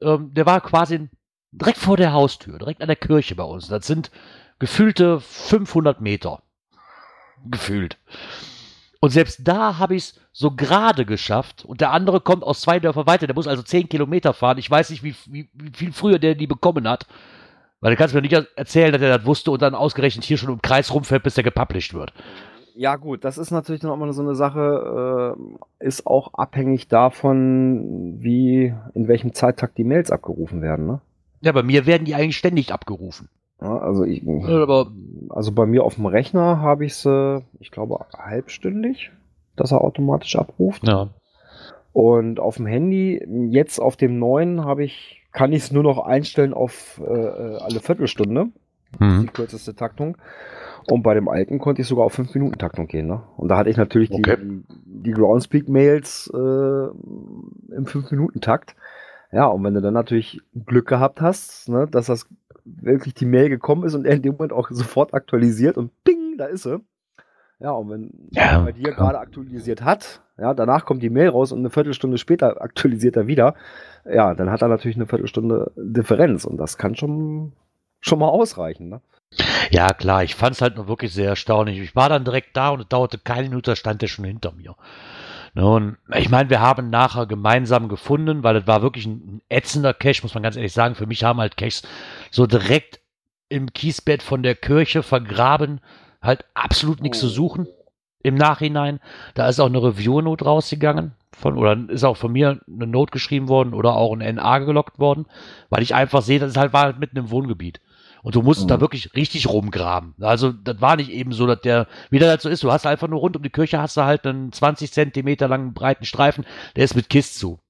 ähm, der war quasi direkt vor der Haustür, direkt an der Kirche bei uns. Das sind gefühlte 500 Meter. Gefühlt. Und selbst da habe ich es so gerade geschafft. Und der andere kommt aus zwei Dörfer weiter. Der muss also zehn Kilometer fahren. Ich weiß nicht, wie, wie, wie viel früher der die bekommen hat. Weil du kannst mir nicht erzählen, dass er das wusste und dann ausgerechnet hier schon im Kreis rumfällt, bis der gepublished wird. Ja, gut, das ist natürlich auch mal so eine Sache, äh, ist auch abhängig davon, wie, in welchem Zeittakt die Mails abgerufen werden, ne? Ja, bei mir werden die eigentlich ständig abgerufen. Ja, also ich, also bei mir auf dem Rechner habe ich es, ich glaube, halbstündig, dass er automatisch abruft. Ja. Und auf dem Handy, jetzt auf dem neuen, habe ich, kann ich es nur noch einstellen auf äh, äh alle Viertelstunde. Mhm. Die kürzeste Taktung. Und bei dem alten konnte ich sogar auf 5-Minuten-Taktung gehen. Ne? Und da hatte ich natürlich okay. die, die Groundspeak-Mails äh, im 5-Minuten-Takt. Ja, und wenn du dann natürlich Glück gehabt hast, ne, dass das wirklich die Mail gekommen ist und er in dem Moment auch sofort aktualisiert und ping, da ist sie. Ja, und wenn ja, er bei dir gerade aktualisiert hat, ja, danach kommt die Mail raus und eine Viertelstunde später aktualisiert er wieder, ja, dann hat er natürlich eine Viertelstunde Differenz und das kann schon, schon mal ausreichen, ne? Ja, klar, ich fand es halt nur wirklich sehr erstaunlich. Ich war dann direkt da und es dauerte keine Minute, stand der schon hinter mir. Ne, und ich meine, wir haben nachher gemeinsam gefunden, weil es war wirklich ein ätzender Cache, muss man ganz ehrlich sagen. Für mich haben halt Caches so direkt im Kiesbett von der Kirche vergraben, halt absolut nichts oh. zu suchen im Nachhinein. Da ist auch eine Review-Note rausgegangen. Von, oder ist auch von mir eine Note geschrieben worden oder auch ein NA gelockt worden, weil ich einfach sehe, das ist halt, war halt mitten im Wohngebiet. Und du musst mhm. da wirklich richtig rumgraben. Also, das war nicht eben so, dass der, wie das halt so ist, du hast einfach nur rund um die Kirche hast du halt einen 20 Zentimeter langen breiten Streifen, der ist mit Kist zu.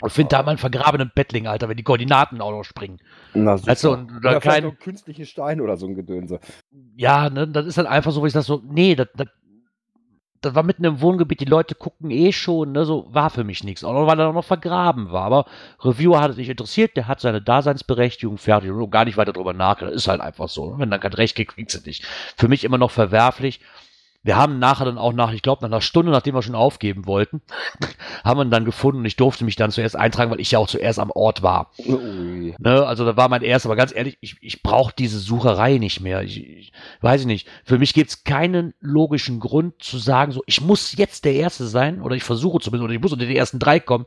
Und finde da mal einen vergrabenen Bettling, Alter, wenn die Koordinaten auch noch springen. Na, super. Also, oder kein künstliche Steine oder so ein Gedönse. Ja, ne, das ist dann einfach so, wie ich das so, nee, das, das, das war mitten im Wohngebiet, die Leute gucken eh schon, ne, so war für mich nichts. Auch weil er noch vergraben war. Aber Reviewer hat es nicht interessiert, der hat seine Daseinsberechtigung fertig und gar nicht weiter drüber nachgedacht. Ist halt einfach so. Ne? Wenn dann kein Recht kriegt, kriegt sie nicht. Für mich immer noch verwerflich. Wir haben nachher dann auch nach, ich glaube, nach einer Stunde, nachdem wir schon aufgeben wollten, haben wir ihn dann gefunden und ich durfte mich dann zuerst eintragen, weil ich ja auch zuerst am Ort war. Ne, also da war mein erster, aber ganz ehrlich, ich, ich brauche diese Sucherei nicht mehr. Ich, ich weiß ich nicht. Für mich gibt es keinen logischen Grund zu sagen, so, ich muss jetzt der Erste sein oder ich versuche zumindest oder ich muss unter die ersten drei kommen.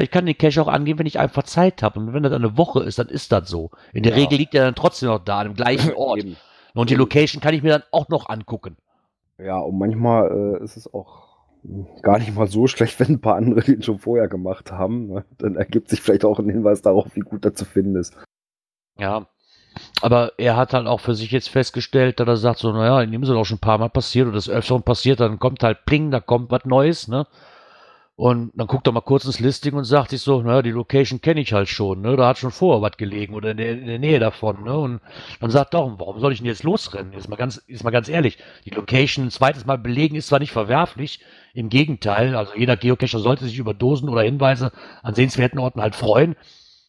Ich kann den Cache auch angeben, wenn ich einfach Zeit habe. Und wenn das eine Woche ist, dann ist das so. In der ja. Regel liegt er dann trotzdem noch da, an dem gleichen Ort. Und die Location kann ich mir dann auch noch angucken. Ja, und manchmal äh, ist es auch gar nicht mal so schlecht, wenn ein paar andere den schon vorher gemacht haben. Ne? Dann ergibt sich vielleicht auch ein Hinweis darauf, wie gut er zu finden ist. Ja. Aber er hat halt auch für sich jetzt festgestellt, dass er sagt so, naja, in ist es auch schon ein paar Mal passiert oder das öfteren passiert, dann kommt halt Pling, da kommt was Neues, ne? Und dann guckt er mal kurz ins Listing und sagt sich so, naja, die Location kenne ich halt schon, ne? Da hat schon vorher was gelegen oder in der, in der, Nähe davon, ne? Und dann sagt er, warum soll ich denn jetzt losrennen? Jetzt mal ganz, jetzt mal ganz ehrlich, die Location ein zweites Mal belegen ist zwar nicht verwerflich, im Gegenteil, also jeder Geocacher sollte sich über Dosen oder Hinweise an sehenswerten Orten halt freuen,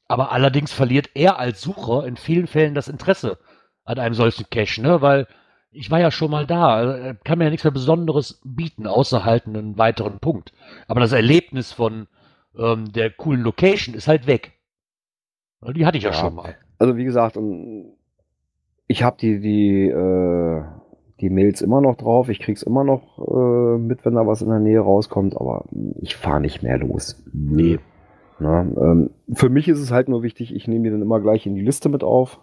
aber allerdings verliert er als Sucher in vielen Fällen das Interesse an einem solchen Cache, ne? Weil ich war ja schon mal da. Also, kann mir ja nichts mehr Besonderes bieten, außer halt einen weiteren Punkt. Aber das Erlebnis von ähm, der coolen Location ist halt weg. Die hatte ich ja, ja schon mal. Also wie gesagt, ich habe die, die, äh, die Mails immer noch drauf. Ich krieg's immer noch äh, mit, wenn da was in der Nähe rauskommt, aber ich fahre nicht mehr los. Nee. Na, ähm, für mich ist es halt nur wichtig, ich nehme die dann immer gleich in die Liste mit auf.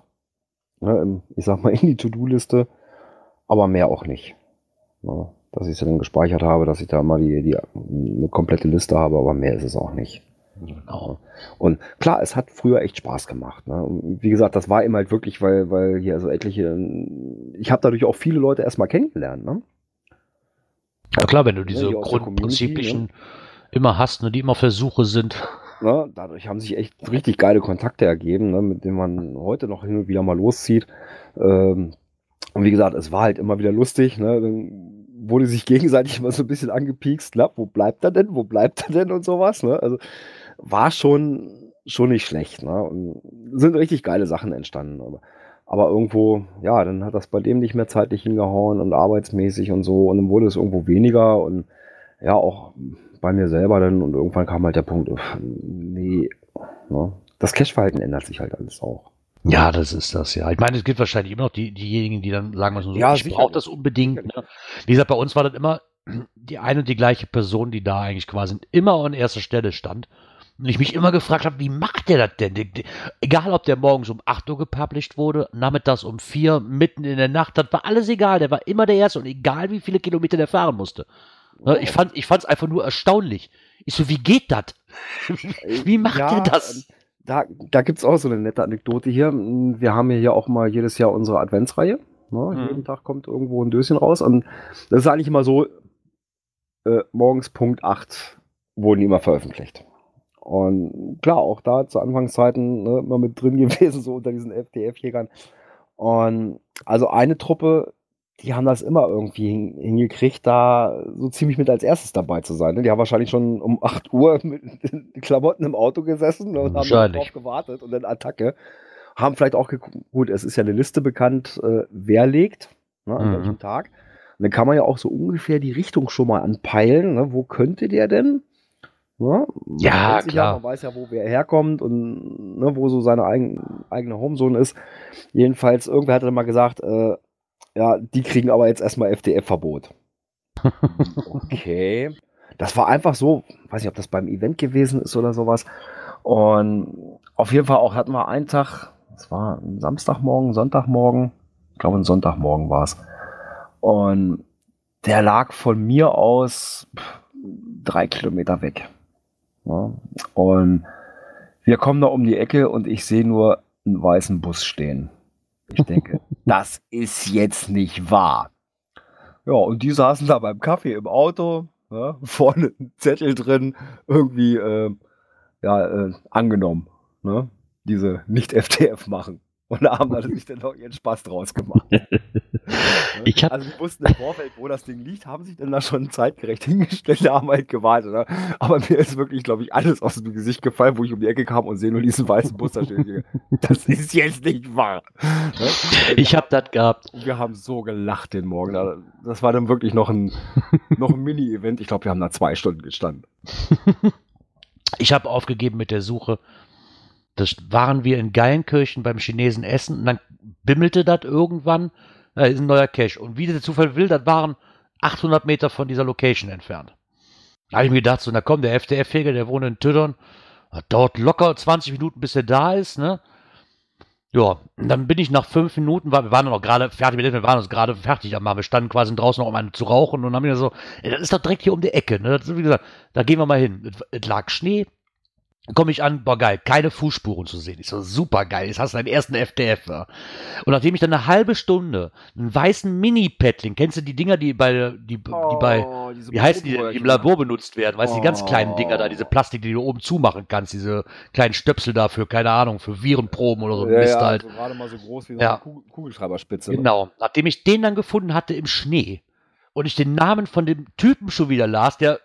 Ja, ich sag mal in die To-Do-Liste aber mehr auch nicht. Ja, dass ich es dann gespeichert habe, dass ich da mal die, die eine komplette Liste habe, aber mehr ist es auch nicht. Genau. Und klar, es hat früher echt Spaß gemacht. Ne? wie gesagt, das war eben halt wirklich, weil, weil hier so etliche, ich habe dadurch auch viele Leute erstmal kennengelernt. Ne? Ja klar, wenn du diese ja, grundprinzipischen ne? immer hast, ne, die immer Versuche sind. Ne? Dadurch haben sich echt richtig geile Kontakte ergeben, ne, mit denen man heute noch hin und wieder mal loszieht. Ähm, und wie gesagt, es war halt immer wieder lustig. Ne? Dann wurde sich gegenseitig immer so ein bisschen angepiekst. Na, wo bleibt er denn? Wo bleibt er denn? Und sowas. Ne? Also war schon, schon nicht schlecht. Ne? Und sind richtig geile Sachen entstanden. Aber, aber irgendwo, ja, dann hat das bei dem nicht mehr zeitlich hingehauen und arbeitsmäßig und so. Und dann wurde es irgendwo weniger. Und ja, auch bei mir selber dann. Und irgendwann kam halt der Punkt, nee, ne? das Cash-Verhalten ändert sich halt alles auch. Ja, das ist das, ja. Ich meine, es gibt wahrscheinlich immer noch die, diejenigen, die dann sagen, so, ja, ich brauche das unbedingt. Ne? Wie gesagt, bei uns war das immer die eine und die gleiche Person, die da eigentlich quasi immer an erster Stelle stand. Und ich mich immer gefragt habe, wie macht der das denn? Egal, ob der morgens um 8 Uhr gepublished wurde, nachmittags um 4, mitten in der Nacht, das war alles egal. Der war immer der Erste und egal, wie viele Kilometer der fahren musste. Ne, ich fand es ich einfach nur erstaunlich. Ich so, wie geht das? Wie macht ja, der das? Da, da gibt es auch so eine nette Anekdote hier. Wir haben hier auch mal jedes Jahr unsere Adventsreihe. Ne? Mhm. Jeden Tag kommt irgendwo ein Döschen raus. Und das ist eigentlich immer so, äh, morgens Punkt 8 wurden die immer veröffentlicht. Und klar, auch da zu Anfangszeiten ne, immer mit drin gewesen, so unter diesen FDF-Jägern. Und also eine Truppe die haben das immer irgendwie hingekriegt, da so ziemlich mit als erstes dabei zu sein. Ne? Die haben wahrscheinlich schon um 8 Uhr mit den Klamotten im Auto gesessen und haben darauf gewartet und dann Attacke. Haben vielleicht auch geguckt, gut, es ist ja eine Liste bekannt, äh, wer legt, ne, an mhm. welchem Tag. Und dann kann man ja auch so ungefähr die Richtung schon mal anpeilen. Ne? Wo könnte der denn? Ne? Ja, klar. Ja, man weiß ja, wo wer herkommt und ne, wo so seine eigen, eigene Homezone ist. Jedenfalls, irgendwer hat dann mal gesagt, äh, ja, die kriegen aber jetzt erstmal FDF-Verbot. okay. Das war einfach so, weiß nicht, ob das beim Event gewesen ist oder sowas. Und auf jeden Fall auch hatten wir einen Tag, es war ein Samstagmorgen, Sonntagmorgen, ich glaube ein Sonntagmorgen war es. Und der lag von mir aus drei Kilometer weg. Ja, und wir kommen da um die Ecke und ich sehe nur einen weißen Bus stehen. Ich denke, das ist jetzt nicht wahr. Ja, und die saßen da beim Kaffee im Auto, ja, vorne ein Zettel drin, irgendwie äh, ja, äh, angenommen. Ne? Diese nicht FTF machen. Und da haben sie sich dann noch ihren Spaß draus gemacht. ich hab, also die wussten im Vorfeld, wo das Ding liegt, haben sich dann da schon zeitgerecht hingestellt, da haben halt gewartet. Ne? Aber mir ist wirklich, glaube ich, alles aus dem Gesicht gefallen, wo ich um die Ecke kam und sehe nur diesen weißen Bus da stehen. Das ist jetzt nicht wahr. Ne? Ich habe das gehabt. Wir haben so gelacht den Morgen. Das war dann wirklich noch ein, noch ein Mini-Event. Ich glaube, wir haben da zwei Stunden gestanden. Ich habe aufgegeben mit der Suche das waren wir in Geilenkirchen beim Chinesen essen und dann bimmelte das irgendwann, da ist ein neuer Cache. Und wie der Zufall will, das waren 800 Meter von dieser Location entfernt. Da habe ich mir gedacht, so, na komm, der FDF-Jäger, der wohnt in Tüdern, dauert locker 20 Minuten, bis er da ist, ne? Ja, dann bin ich nach fünf Minuten, wir waren noch gerade fertig wir waren uns gerade fertig am Wir standen quasi draußen noch um eine zu rauchen und haben mir so, das ist doch direkt hier um die Ecke, ne? Das, wie gesagt, da gehen wir mal hin. Es lag Schnee, komme ich an, boah geil, keine Fußspuren zu sehen. Ich so, super geil, jetzt hast du deinen ersten FDF. Ja. Und nachdem ich dann eine halbe Stunde einen weißen Mini-Paddling, kennst du die Dinger, die bei, die, die bei, oh, wie heißen die, die im Labor benutzt werden, weißt du, oh. die ganz kleinen Dinger da, diese Plastik, die du oben zumachen kannst, diese kleinen Stöpsel dafür, keine Ahnung, für Virenproben oder so ja, Mist ja, halt. Also gerade mal so groß wie so ja. eine Kugelschreiberspitze. Genau. Nachdem ich den dann gefunden hatte im Schnee und ich den Namen von dem Typen schon wieder las, der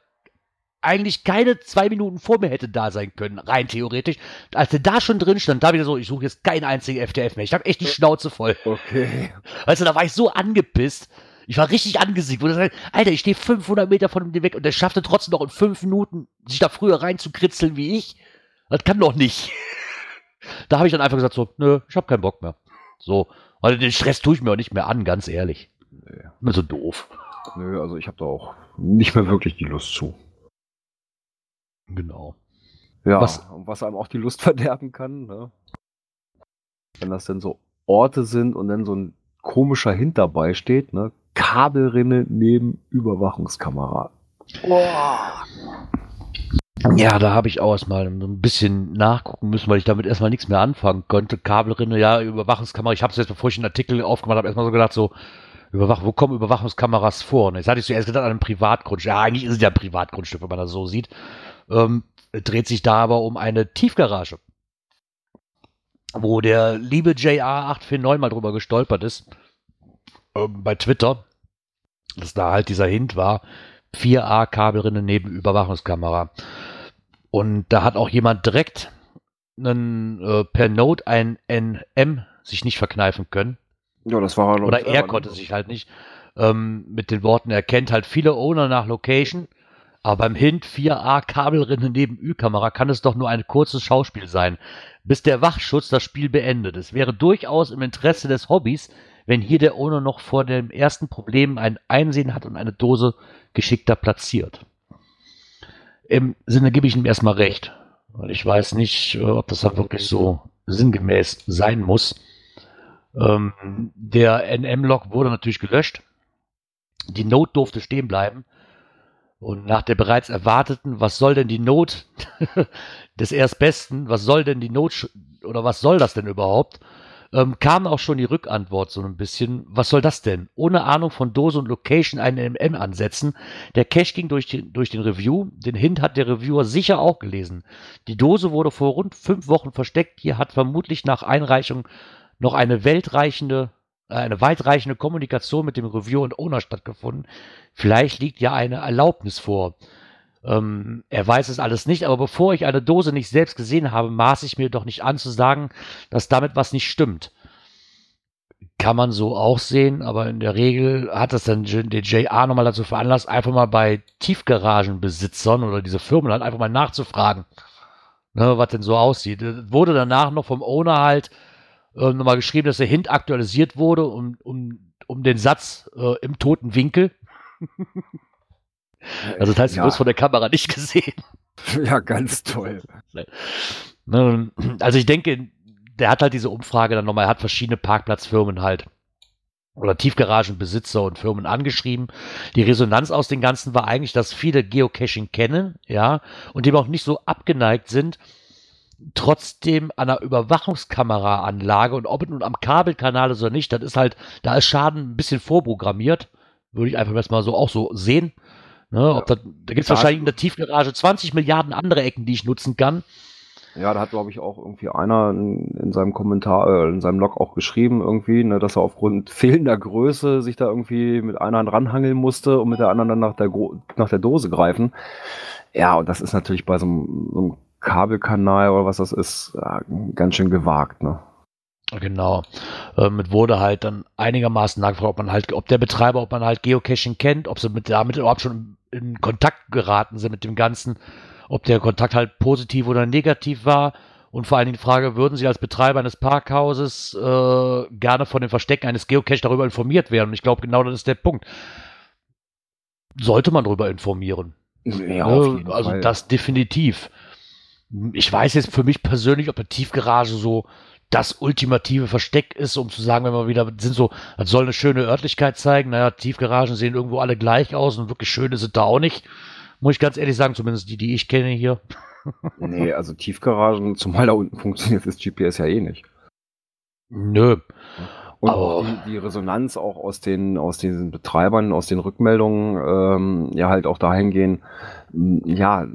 eigentlich keine zwei Minuten vor mir hätte da sein können, rein theoretisch. Als er da schon drin stand, da wieder so, ich suche jetzt keinen einzigen FTF mehr. Ich habe echt die Schnauze voll. Okay. Weißt du, da war ich so angepisst. Ich war richtig angesiegt. Wo das, Alter, ich stehe 500 Meter von dem weg und der schaffte trotzdem noch in fünf Minuten, sich da früher reinzukritzeln wie ich. Das kann doch nicht. da habe ich dann einfach gesagt so, nö, ich habe keinen Bock mehr. So, weil den Stress tue ich mir auch nicht mehr an, ganz ehrlich. Nee. Immer so doof. Nö, also ich habe da auch nicht mehr wirklich die Lust zu. Genau. Ja, was, was einem auch die Lust verderben kann, ne? wenn das denn so Orte sind und dann so ein komischer Hint dabei steht, ne? Kabelrinne neben Überwachungskamera. Boah. Ja, da habe ich auch erstmal ein bisschen nachgucken müssen, weil ich damit erstmal nichts mehr anfangen konnte. Kabelrinne, ja, Überwachungskamera. Ich habe es jetzt, bevor ich den Artikel aufgemacht habe, erstmal so gedacht, so, Überwach wo kommen Überwachungskameras vor? Und jetzt hatte ich zuerst gedacht an einem Privatgrundstück. Ja, eigentlich ist es ja ein Privatgrundstück, wenn man das so sieht ähm, dreht sich da aber um eine Tiefgarage, wo der liebe JR849 mal drüber gestolpert ist, ähm, bei Twitter, dass da halt dieser Hint war, 4A-Kabelrinne neben Überwachungskamera. Und da hat auch jemand direkt einen, äh, per Note ein NM sich nicht verkneifen können. Ja, das war Oder er konnte sich halt nicht. Ähm, mit den Worten, er kennt halt viele Owner nach Location aber beim Hint 4a Kabelrinne neben Ü-Kamera kann es doch nur ein kurzes Schauspiel sein, bis der Wachschutz das Spiel beendet. Es wäre durchaus im Interesse des Hobbys, wenn hier der Owner noch vor dem ersten Problem ein Einsehen hat und eine Dose geschickter platziert. Im Sinne gebe ich ihm erstmal recht, weil ich weiß nicht, ob das dann wirklich so sinngemäß sein muss. Ähm, der NM-Log wurde natürlich gelöscht. Die Note durfte stehen bleiben. Und nach der bereits erwarteten, was soll denn die Not des Erstbesten, was soll denn die Not oder was soll das denn überhaupt, ähm, kam auch schon die Rückantwort so ein bisschen, was soll das denn? Ohne Ahnung von Dose und Location einen MM ansetzen. Der Cache ging durch, die, durch den Review, den Hint hat der Reviewer sicher auch gelesen. Die Dose wurde vor rund fünf Wochen versteckt, hier hat vermutlich nach Einreichung noch eine weltreichende eine weitreichende Kommunikation mit dem Reviewer und Owner stattgefunden. Vielleicht liegt ja eine Erlaubnis vor. Ähm, er weiß es alles nicht, aber bevor ich eine Dose nicht selbst gesehen habe, maß ich mir doch nicht an zu sagen, dass damit was nicht stimmt. Kann man so auch sehen, aber in der Regel hat das dann der JA nochmal dazu veranlasst, einfach mal bei Tiefgaragenbesitzern oder diese Firmen halt einfach mal nachzufragen, ne, was denn so aussieht. Wurde danach noch vom Owner halt äh, nochmal geschrieben, dass der Hint aktualisiert wurde, um, um, um den Satz äh, im toten Winkel. also das heißt, du ja. wirst von der Kamera nicht gesehen. Ja, ganz toll. Ne, also ich denke, der hat halt diese Umfrage dann nochmal, er hat verschiedene Parkplatzfirmen halt oder Tiefgaragenbesitzer und Firmen angeschrieben. Die Resonanz aus den Ganzen war eigentlich, dass viele Geocaching kennen, ja, und dem auch nicht so abgeneigt sind, trotzdem an einer Überwachungskameraanlage und ob es nun am Kabelkanal ist oder nicht, das ist halt, da ist Schaden ein bisschen vorprogrammiert. Würde ich einfach mal so auch so sehen. Ne, ob das, da gibt es wahrscheinlich in der Tiefgarage 20 Milliarden andere Ecken, die ich nutzen kann. Ja, da hat, glaube ich, auch irgendwie einer in, in seinem Kommentar, äh, in seinem Blog auch geschrieben, irgendwie, ne, dass er aufgrund fehlender Größe sich da irgendwie mit einer Hand ranhangeln musste und mit der anderen dann nach der, nach der Dose greifen. Ja, und das ist natürlich bei so einem, so einem Kabelkanal oder was das ist, ja, ganz schön gewagt, ne? Genau. Ähm, es wurde halt dann einigermaßen nachgefragt, ob man halt, ob der Betreiber, ob man halt Geocaching kennt, ob sie mit, damit überhaupt schon in Kontakt geraten sind mit dem Ganzen, ob der Kontakt halt positiv oder negativ war. Und vor allen Dingen die Frage, würden Sie als Betreiber eines Parkhauses äh, gerne von den Verstecken eines Geocache darüber informiert werden? Und ich glaube, genau das ist der Punkt. Sollte man darüber informieren? Ja, äh, also Fall. das definitiv. Ich weiß jetzt für mich persönlich, ob eine Tiefgarage so das ultimative Versteck ist, um zu sagen, wenn wir wieder sind so, das soll eine schöne Örtlichkeit zeigen. Naja, Tiefgaragen sehen irgendwo alle gleich aus und wirklich schön ist es da auch nicht. Muss ich ganz ehrlich sagen, zumindest die, die ich kenne hier. nee, also Tiefgaragen, zumal da unten funktioniert das GPS ja eh nicht. Nö. Und auch die, die, Resonanz auch aus den, aus diesen Betreibern, aus den Rückmeldungen, ähm, ja halt auch dahingehen, ja,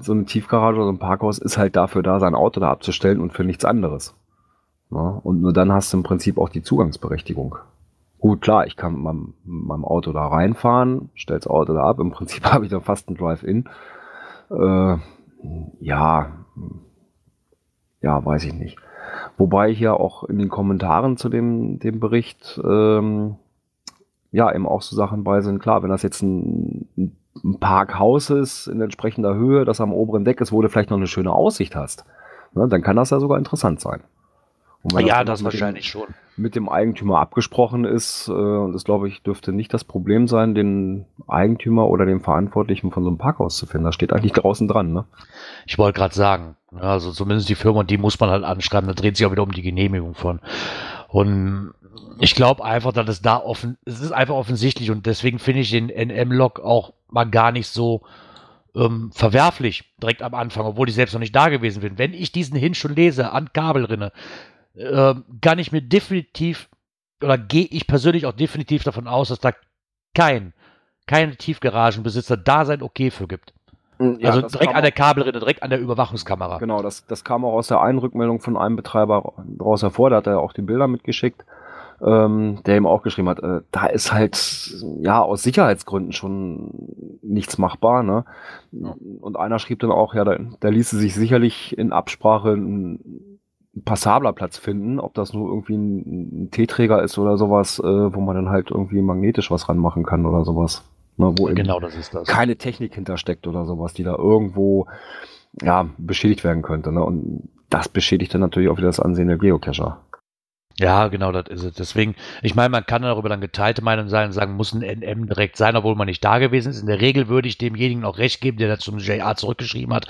so eine Tiefgarage oder so ein Parkhaus ist halt dafür da, sein Auto da abzustellen und für nichts anderes. Ja, und nur dann hast du im Prinzip auch die Zugangsberechtigung. Gut, klar, ich kann mit meinem, meinem Auto da reinfahren, stell das Auto da ab. Im Prinzip habe ich dann fast ein Drive-In. Äh, ja, ja, weiß ich nicht. Wobei hier auch in den Kommentaren zu dem, dem Bericht ähm, ja eben auch so Sachen bei sind. Klar, wenn das jetzt ein, ein Parkhaus ist in entsprechender Höhe, das am oberen Deck ist, wo du vielleicht noch eine schöne Aussicht hast, ne, dann kann das ja sogar interessant sein. Ja, das, das wahrscheinlich dem, schon. Mit dem Eigentümer abgesprochen ist, äh, und das glaube ich dürfte nicht das Problem sein, den Eigentümer oder den Verantwortlichen von so einem Parkhaus zu finden. Das steht eigentlich draußen dran, ne? Ich wollte gerade sagen, also zumindest die Firma, die muss man halt anschreiben, da dreht sich auch wieder um die Genehmigung von. Und ich glaube einfach, dass es da offen, es ist einfach offensichtlich und deswegen finde ich den NM-Log auch mal gar nicht so ähm, verwerflich direkt am Anfang, obwohl ich selbst noch nicht da gewesen bin. Wenn ich diesen Hin schon lese an Kabelrinne, äh, kann ich mir definitiv oder gehe ich persönlich auch definitiv davon aus, dass da kein, keine Tiefgaragenbesitzer da sein Okay für gibt. Hm, ja, also direkt an der Kabelrinne, direkt an der Überwachungskamera. Genau, das, das kam auch aus der einen Rückmeldung von einem Betreiber daraus hervor, da hat er auch die Bilder mitgeschickt, ähm, der ihm auch geschrieben hat, äh, da ist halt ja aus Sicherheitsgründen schon nichts machbar. Ne? Ja. Und einer schrieb dann auch, ja, da, da ließe sich sicherlich in Absprache ein passabler Platz finden, ob das nur irgendwie ein, ein T-Träger ist oder sowas, äh, wo man dann halt irgendwie magnetisch was ranmachen kann oder sowas. Ne, wo genau, das ist das. keine Technik hintersteckt oder sowas, die da irgendwo ja, beschädigt werden könnte. Ne? Und das beschädigt dann natürlich auch wieder das Ansehen der Geocacher. Ja, genau, das ist es. Deswegen, ich meine, man kann darüber dann geteilte Meinung sein und sagen, muss ein NM direkt sein, obwohl man nicht da gewesen ist. In der Regel würde ich demjenigen auch recht geben, der da zum JA zurückgeschrieben hat.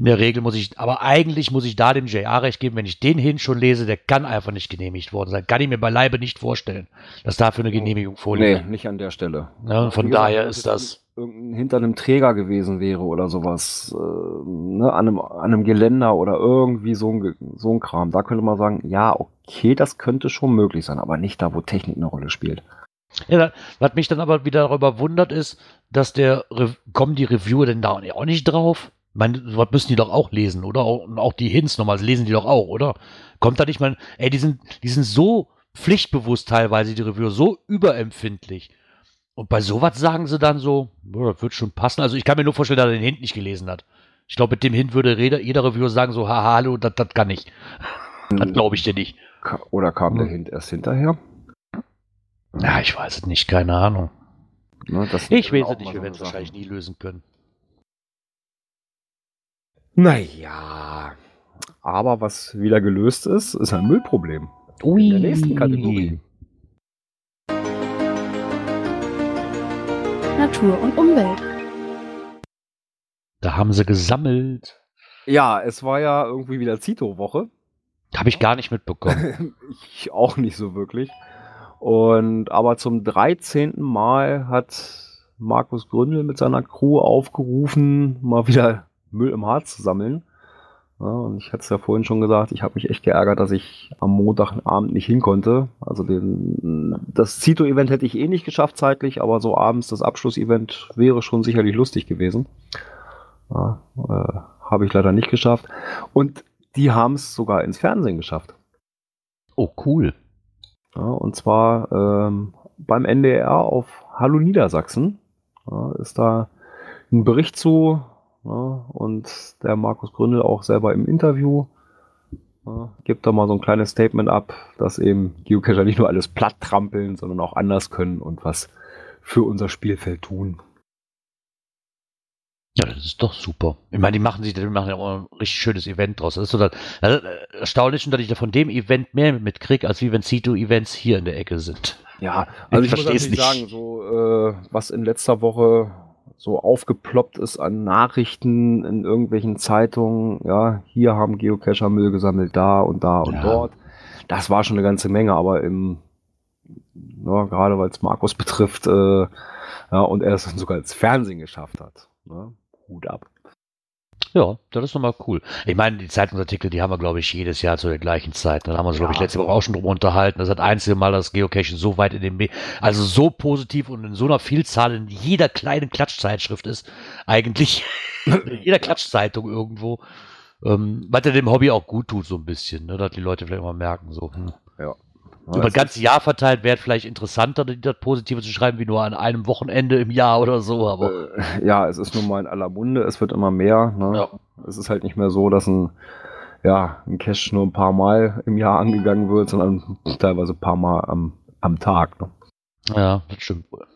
In der Regel muss ich, aber eigentlich muss ich da dem JA recht geben, wenn ich den hin schon lese, der kann einfach nicht genehmigt worden sein. Kann ich mir beileibe nicht vorstellen, dass dafür eine Genehmigung vorliegt. Nee, nicht an der Stelle. Ja, von gesagt, daher ist das hinter einem Träger gewesen wäre oder sowas, äh, ne, an, einem, an einem Geländer oder irgendwie so ein, so ein Kram. Da könnte man sagen, ja, okay, das könnte schon möglich sein, aber nicht da, wo Technik eine Rolle spielt. Ja, was mich dann aber wieder darüber wundert, ist, dass der, kommen die Reviewer denn da auch nicht drauf? Meine, was müssen die doch auch lesen, oder? Und auch die Hints nochmal, lesen die doch auch, oder? Kommt da nicht mal, ey, die sind, die sind so pflichtbewusst teilweise, die Reviewer, so überempfindlich. Und bei sowas sagen sie dann so, das wird schon passen. Also ich kann mir nur vorstellen, dass er den Hint nicht gelesen hat. Ich glaube, mit dem Hint würde jeder, jeder Reviewer sagen so, haha, hallo, das kann ich. Das glaube ich dir nicht. Oder kam der hm. Hint erst hinterher? Ja, ich weiß es nicht, keine Ahnung. Ne, ich weiß es nicht, wir werden es wahrscheinlich nie lösen können. Naja, aber was wieder gelöst ist, ist ein Müllproblem. Ui. In der nächsten Kategorie. Natur und Umwelt. Da haben sie gesammelt. Ja, es war ja irgendwie wieder Zito-Woche. Habe ich gar nicht mitbekommen. ich auch nicht so wirklich. Und aber zum 13. Mal hat Markus Gründel mit seiner Crew aufgerufen, mal wieder Müll im Harz zu sammeln. Ja, und ich hatte es ja vorhin schon gesagt, ich habe mich echt geärgert, dass ich am Montagabend nicht hin konnte. Also den, das Zito-Event hätte ich eh nicht geschafft zeitlich, aber so abends das Abschlussevent wäre schon sicherlich lustig gewesen. Ja, äh, habe ich leider nicht geschafft. Und die haben es sogar ins Fernsehen geschafft. Oh, cool. Ja, und zwar ähm, beim NDR auf Hallo Niedersachsen ist da ein Bericht zu ja, und der Markus Gründel auch selber im Interview gibt da mal so ein kleines Statement ab, dass eben Geocacher nicht nur alles platt trampeln, sondern auch anders können und was für unser Spielfeld tun. Ja, das ist doch super. Ich meine, die machen sich, die machen ja auch ein richtig schönes Event draus. Das ist so das, das erstaunlich, dass ich da von dem Event mehr mitkriege, als wie wenn C2-Events hier in der Ecke sind. Ja, also ich, ich muss nicht sagen, so äh, was in letzter Woche so aufgeploppt ist an Nachrichten in irgendwelchen Zeitungen, ja, hier haben Geocacher Müll gesammelt, da und da und ja. dort. Das war schon eine ganze Menge, aber im, ja, gerade weil es Markus betrifft, äh, ja, und er es dann sogar ins Fernsehen geschafft hat. Ne? Hut ab. Ja, das ist nochmal cool. Ich meine, die Zeitungsartikel, die haben wir, glaube ich, jedes Jahr zu der gleichen Zeit. Da haben wir uns, ja. glaube ich, letzte Woche auch schon drüber unterhalten. Das hat einzige Mal das Geocaching so weit in den, Me also so positiv und in so einer Vielzahl in jeder kleinen Klatschzeitschrift ist. Eigentlich in jeder Klatschzeitung irgendwo. Ähm, was ja dem Hobby auch gut tut, so ein bisschen, ne? dass die Leute vielleicht mal merken, so. Hm. Ja. Über das ganze Jahr verteilt wäre vielleicht interessanter, das Positive zu schreiben, wie nur an einem Wochenende im Jahr oder so. Aber äh, ja, es ist nun mal in aller Munde, es wird immer mehr. Ne? Ja. Es ist halt nicht mehr so, dass ein, ja, ein Cache nur ein paar Mal im Jahr angegangen wird, sondern teilweise ein paar Mal am, am Tag. Ne? Ja, das stimmt wohl.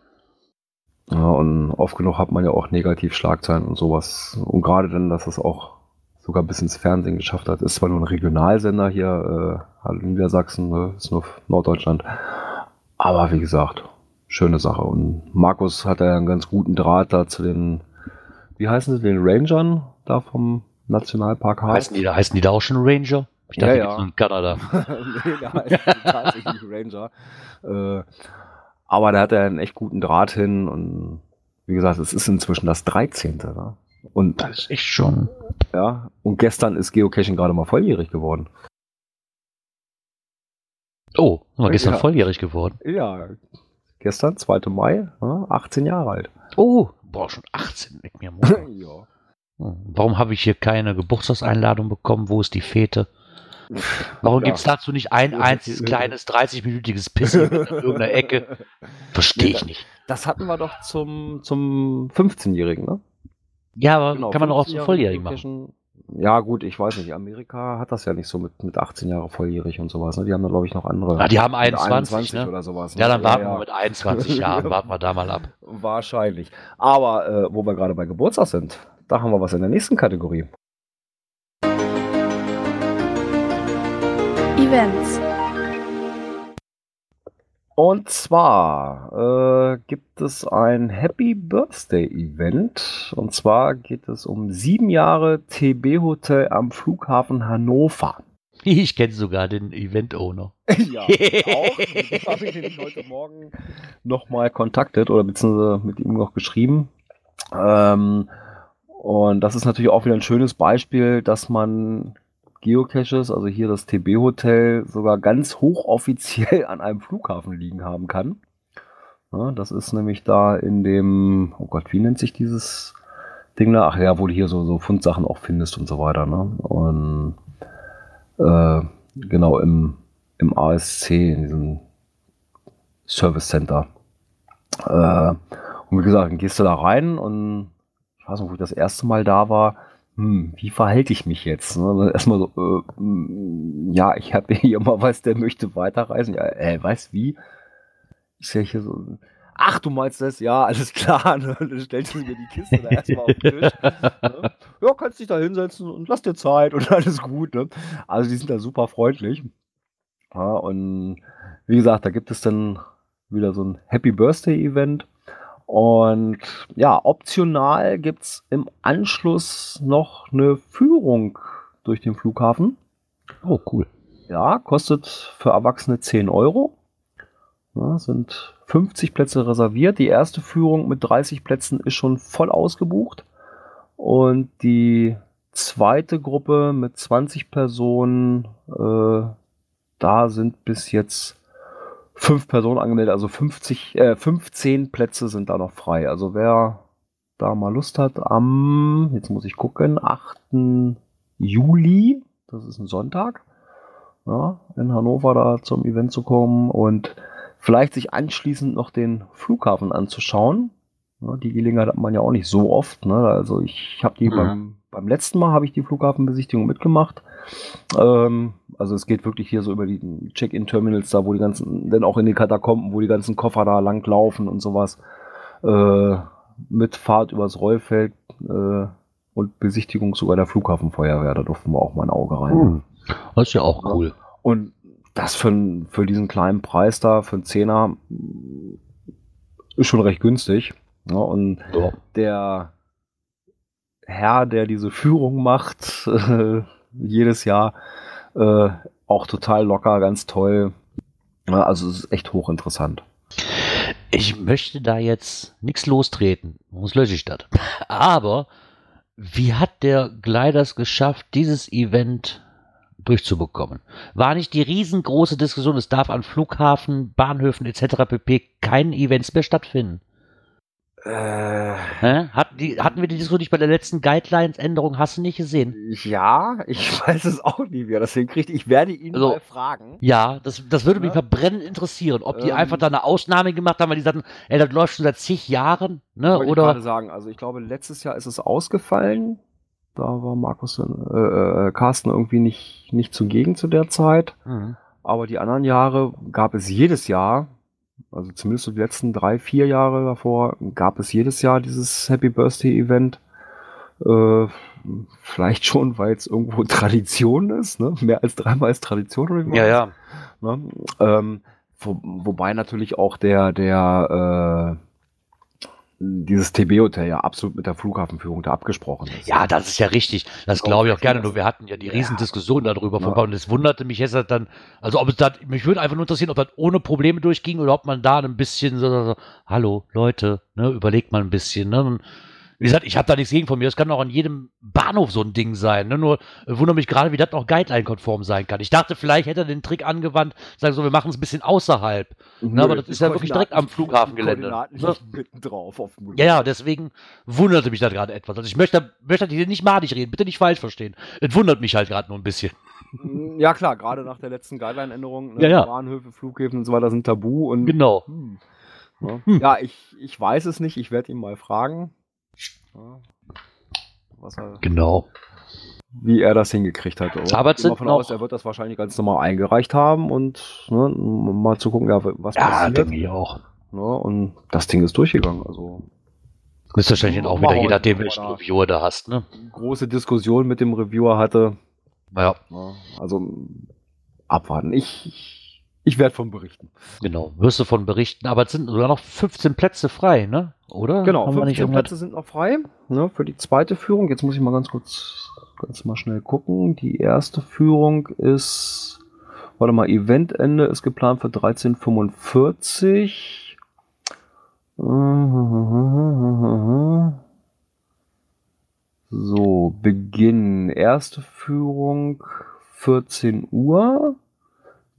Ja, und oft genug hat man ja auch Negativschlagzeilen und sowas. Und gerade dann, dass es auch sogar bis ins Fernsehen geschafft hat. Ist zwar nur ein Regionalsender hier, äh, Niedersachsen, ne? ist nur Norddeutschland. Aber wie gesagt, schöne Sache. Und Markus hat ja einen ganz guten Draht da zu den, wie heißen sie, den Rangern da vom Nationalpark Harz. Heißen die, da, heißen die da auch schon Ranger? Ich dachte, ja, ja. in Kanada. nee, da heißen die tatsächlich Ranger. Äh, aber da hat er einen echt guten Draht hin und wie gesagt, es ist inzwischen das 13. Ne? Und das ist echt schon. Ja, und gestern ist Geocaching gerade mal volljährig geworden. Oh, war gestern ja. volljährig geworden. Ja, gestern, 2. Mai, 18 Jahre alt. Oh, boah, schon 18, mit mir ja. Hm, warum habe ich hier keine Geburtstagseinladung bekommen? Wo ist die Fete? Warum ja. gibt es dazu nicht ein einziges kleines 30-minütiges Pissen in irgendeiner Ecke? Verstehe ich nicht. Das hatten wir doch zum, zum 15-Jährigen, ne? Ja, aber genau, kann man doch auch so volljährig machen. Ja, gut, ich weiß nicht. Amerika hat das ja nicht so mit, mit 18 Jahre volljährig und sowas. Ne? Die haben da, glaube ich, noch andere. Ja, die haben 21, 21 ne? oder sowas. Ne? Ja, dann warten ja, ja. wir mit 21 Jahren, warten wir da mal ab. Wahrscheinlich. Aber äh, wo wir gerade bei Geburtstag sind, da haben wir was in der nächsten Kategorie. Events. Und zwar äh, gibt es ein Happy Birthday Event. Und zwar geht es um sieben Jahre TB Hotel am Flughafen Hannover. Ich kenne sogar den Event-Owner. ja, auch. Ich habe ich nämlich heute Morgen nochmal kontaktet oder beziehungsweise mit ihm noch geschrieben. Ähm, und das ist natürlich auch wieder ein schönes Beispiel, dass man Geocaches, also hier das TB-Hotel, sogar ganz hochoffiziell an einem Flughafen liegen haben kann. Ja, das ist nämlich da in dem, oh Gott, wie nennt sich dieses Ding da? Ach ja, wo du hier so, so Fundsachen auch findest und so weiter. Ne? Und äh, genau im, im ASC, in diesem Service Center. Äh, und wie gesagt, dann gehst du da rein und ich weiß noch, wo ich das erste Mal da war, hm, wie verhalte ich mich jetzt? Ne? Erstmal so, äh, hm, ja, ich habe hier mal was, der möchte weiterreisen. Ja, äh, weiß wie? Ich sehe hier so, ach, du meinst das? Ja, alles klar. Ne? Dann stellst du mir die Kiste da erstmal auf den Tisch. Ne? Ja, kannst dich da hinsetzen und lass dir Zeit und alles gut. Ne? Also die sind da super freundlich. Ja, und wie gesagt, da gibt es dann wieder so ein Happy Birthday Event. Und ja, optional gibt es im Anschluss noch eine Führung durch den Flughafen. Oh, cool. Ja, kostet für Erwachsene 10 Euro. Ja, sind 50 Plätze reserviert. Die erste Führung mit 30 Plätzen ist schon voll ausgebucht. Und die zweite Gruppe mit 20 Personen, äh, da sind bis jetzt fünf Personen angemeldet, also 50, äh, 15 Plätze sind da noch frei. Also wer da mal Lust hat, am, jetzt muss ich gucken, 8. Juli, Das ist ein Sonntag. Ja, in Hannover da zum Event zu kommen und vielleicht sich anschließend noch den Flughafen anzuschauen. Ja, die Gelegenheit hat man ja auch nicht so oft. Ne? Also ich habe die mhm. beim, beim letzten Mal habe ich die Flughafenbesichtigung mitgemacht. Ähm, also es geht wirklich hier so über die Check-in-Terminals da, wo die ganzen, denn auch in den Katakomben, wo die ganzen Koffer da lang laufen und sowas. Äh, mit Fahrt übers Rollfeld äh, und Besichtigung sogar der Flughafenfeuerwehr. Da durften wir auch mal ein Auge rein. Hm. Das ist ja auch cool. Und das für, für diesen kleinen Preis da, für einen Zehner, ist schon recht günstig. Ja, und ja. der Herr, der diese Führung macht, äh, jedes Jahr, äh, auch total locker, ganz toll. Also es ist echt hochinteressant. Ich möchte da jetzt nichts lostreten, sonst lösche ich das. Aber wie hat der Gliders geschafft, dieses Event durchzubekommen? War nicht die riesengroße Diskussion, es darf an Flughafen, Bahnhöfen etc. pp. keine Events mehr stattfinden? Äh, hatten, die, hatten wir die Diskussion nicht bei der letzten Guidelines-Änderung? Hast du nicht gesehen? Ja, ich weiß es auch nie mehr. Deswegen kriegt, ich werde ihn also, mal fragen. Ja, das, das würde ja. mich verbrennend interessieren, ob die ähm, einfach da eine Ausnahme gemacht haben, weil die sagten, ey, das läuft schon seit zig Jahren, ne? Oder? Ich gerade sagen, also ich glaube, letztes Jahr ist es ausgefallen. Da war Markus, äh, äh, Carsten irgendwie nicht, nicht zugegen zu der Zeit. Mhm. Aber die anderen Jahre gab es jedes Jahr also zumindest so die letzten drei, vier Jahre davor gab es jedes Jahr dieses Happy Birthday Event. Äh, vielleicht schon, weil es irgendwo Tradition ist, ne? Mehr als dreimal ist Tradition. Ja, ja. Ne? Ähm, wo, wobei natürlich auch der, der äh, dieses TB-Hotel ja absolut mit der Flughafenführung da abgesprochen ist. Ja, das ist ja richtig. Das glaube ich auch gerne. Nur wir hatten ja die Riesendiskussion darüber ja. und es wunderte mich jetzt dann, also ob es da, mich würde einfach nur interessieren, ob das ohne Probleme durchging oder ob man da ein bisschen so, so hallo Leute, ne, überlegt mal ein bisschen, ne? Wie gesagt, ich habe da nichts gegen von mir. Das kann auch an jedem Bahnhof so ein Ding sein. Ne? Nur äh, wundere mich gerade, wie das noch Guideline-konform sein kann. Ich dachte, vielleicht hätte er den Trick angewandt, sagen so, wir machen es ein bisschen außerhalb. Ne? Nö, aber das ist ja wirklich direkt am Flughafengelände. Ne? drauf auf dem ja, ja, deswegen wunderte mich das gerade etwas. Also ich möchte, möchte hier nicht madig reden, bitte nicht falsch verstehen. Es wundert mich halt gerade nur ein bisschen. Mm, ja, klar, gerade nach der letzten Guideline-Änderung. Ne? Ja, ja. Bahnhöfe, Flughäfen und so weiter sind tabu. Und, genau. Hm, ne? hm. Ja, ich, ich weiß es nicht. Ich werde ihn mal fragen. Er, genau. Wie er das hingekriegt hat. Oder? Aber ich davon aus, er wird das wahrscheinlich ganz normal eingereicht haben und ne, mal zu gucken, ja, was ja, passiert. Ja, denke ich auch. Ne, und das Ding ist durchgegangen. Also ist wahrscheinlich auch wieder, je nachdem, welchen Reviewer du hast, ne? Große Diskussion mit dem Reviewer hatte. Ja. Also abwarten. Ich, ich werde von berichten. Genau, wirst du von berichten, aber es sind sogar noch 15 Plätze frei, ne? Oder? Genau, Haben 15 Plätze sind noch frei ne, für die zweite Führung. Jetzt muss ich mal ganz kurz, ganz mal schnell gucken. Die erste Führung ist, warte mal, Eventende ist geplant für 1345. So, Beginn. Erste Führung 14 Uhr.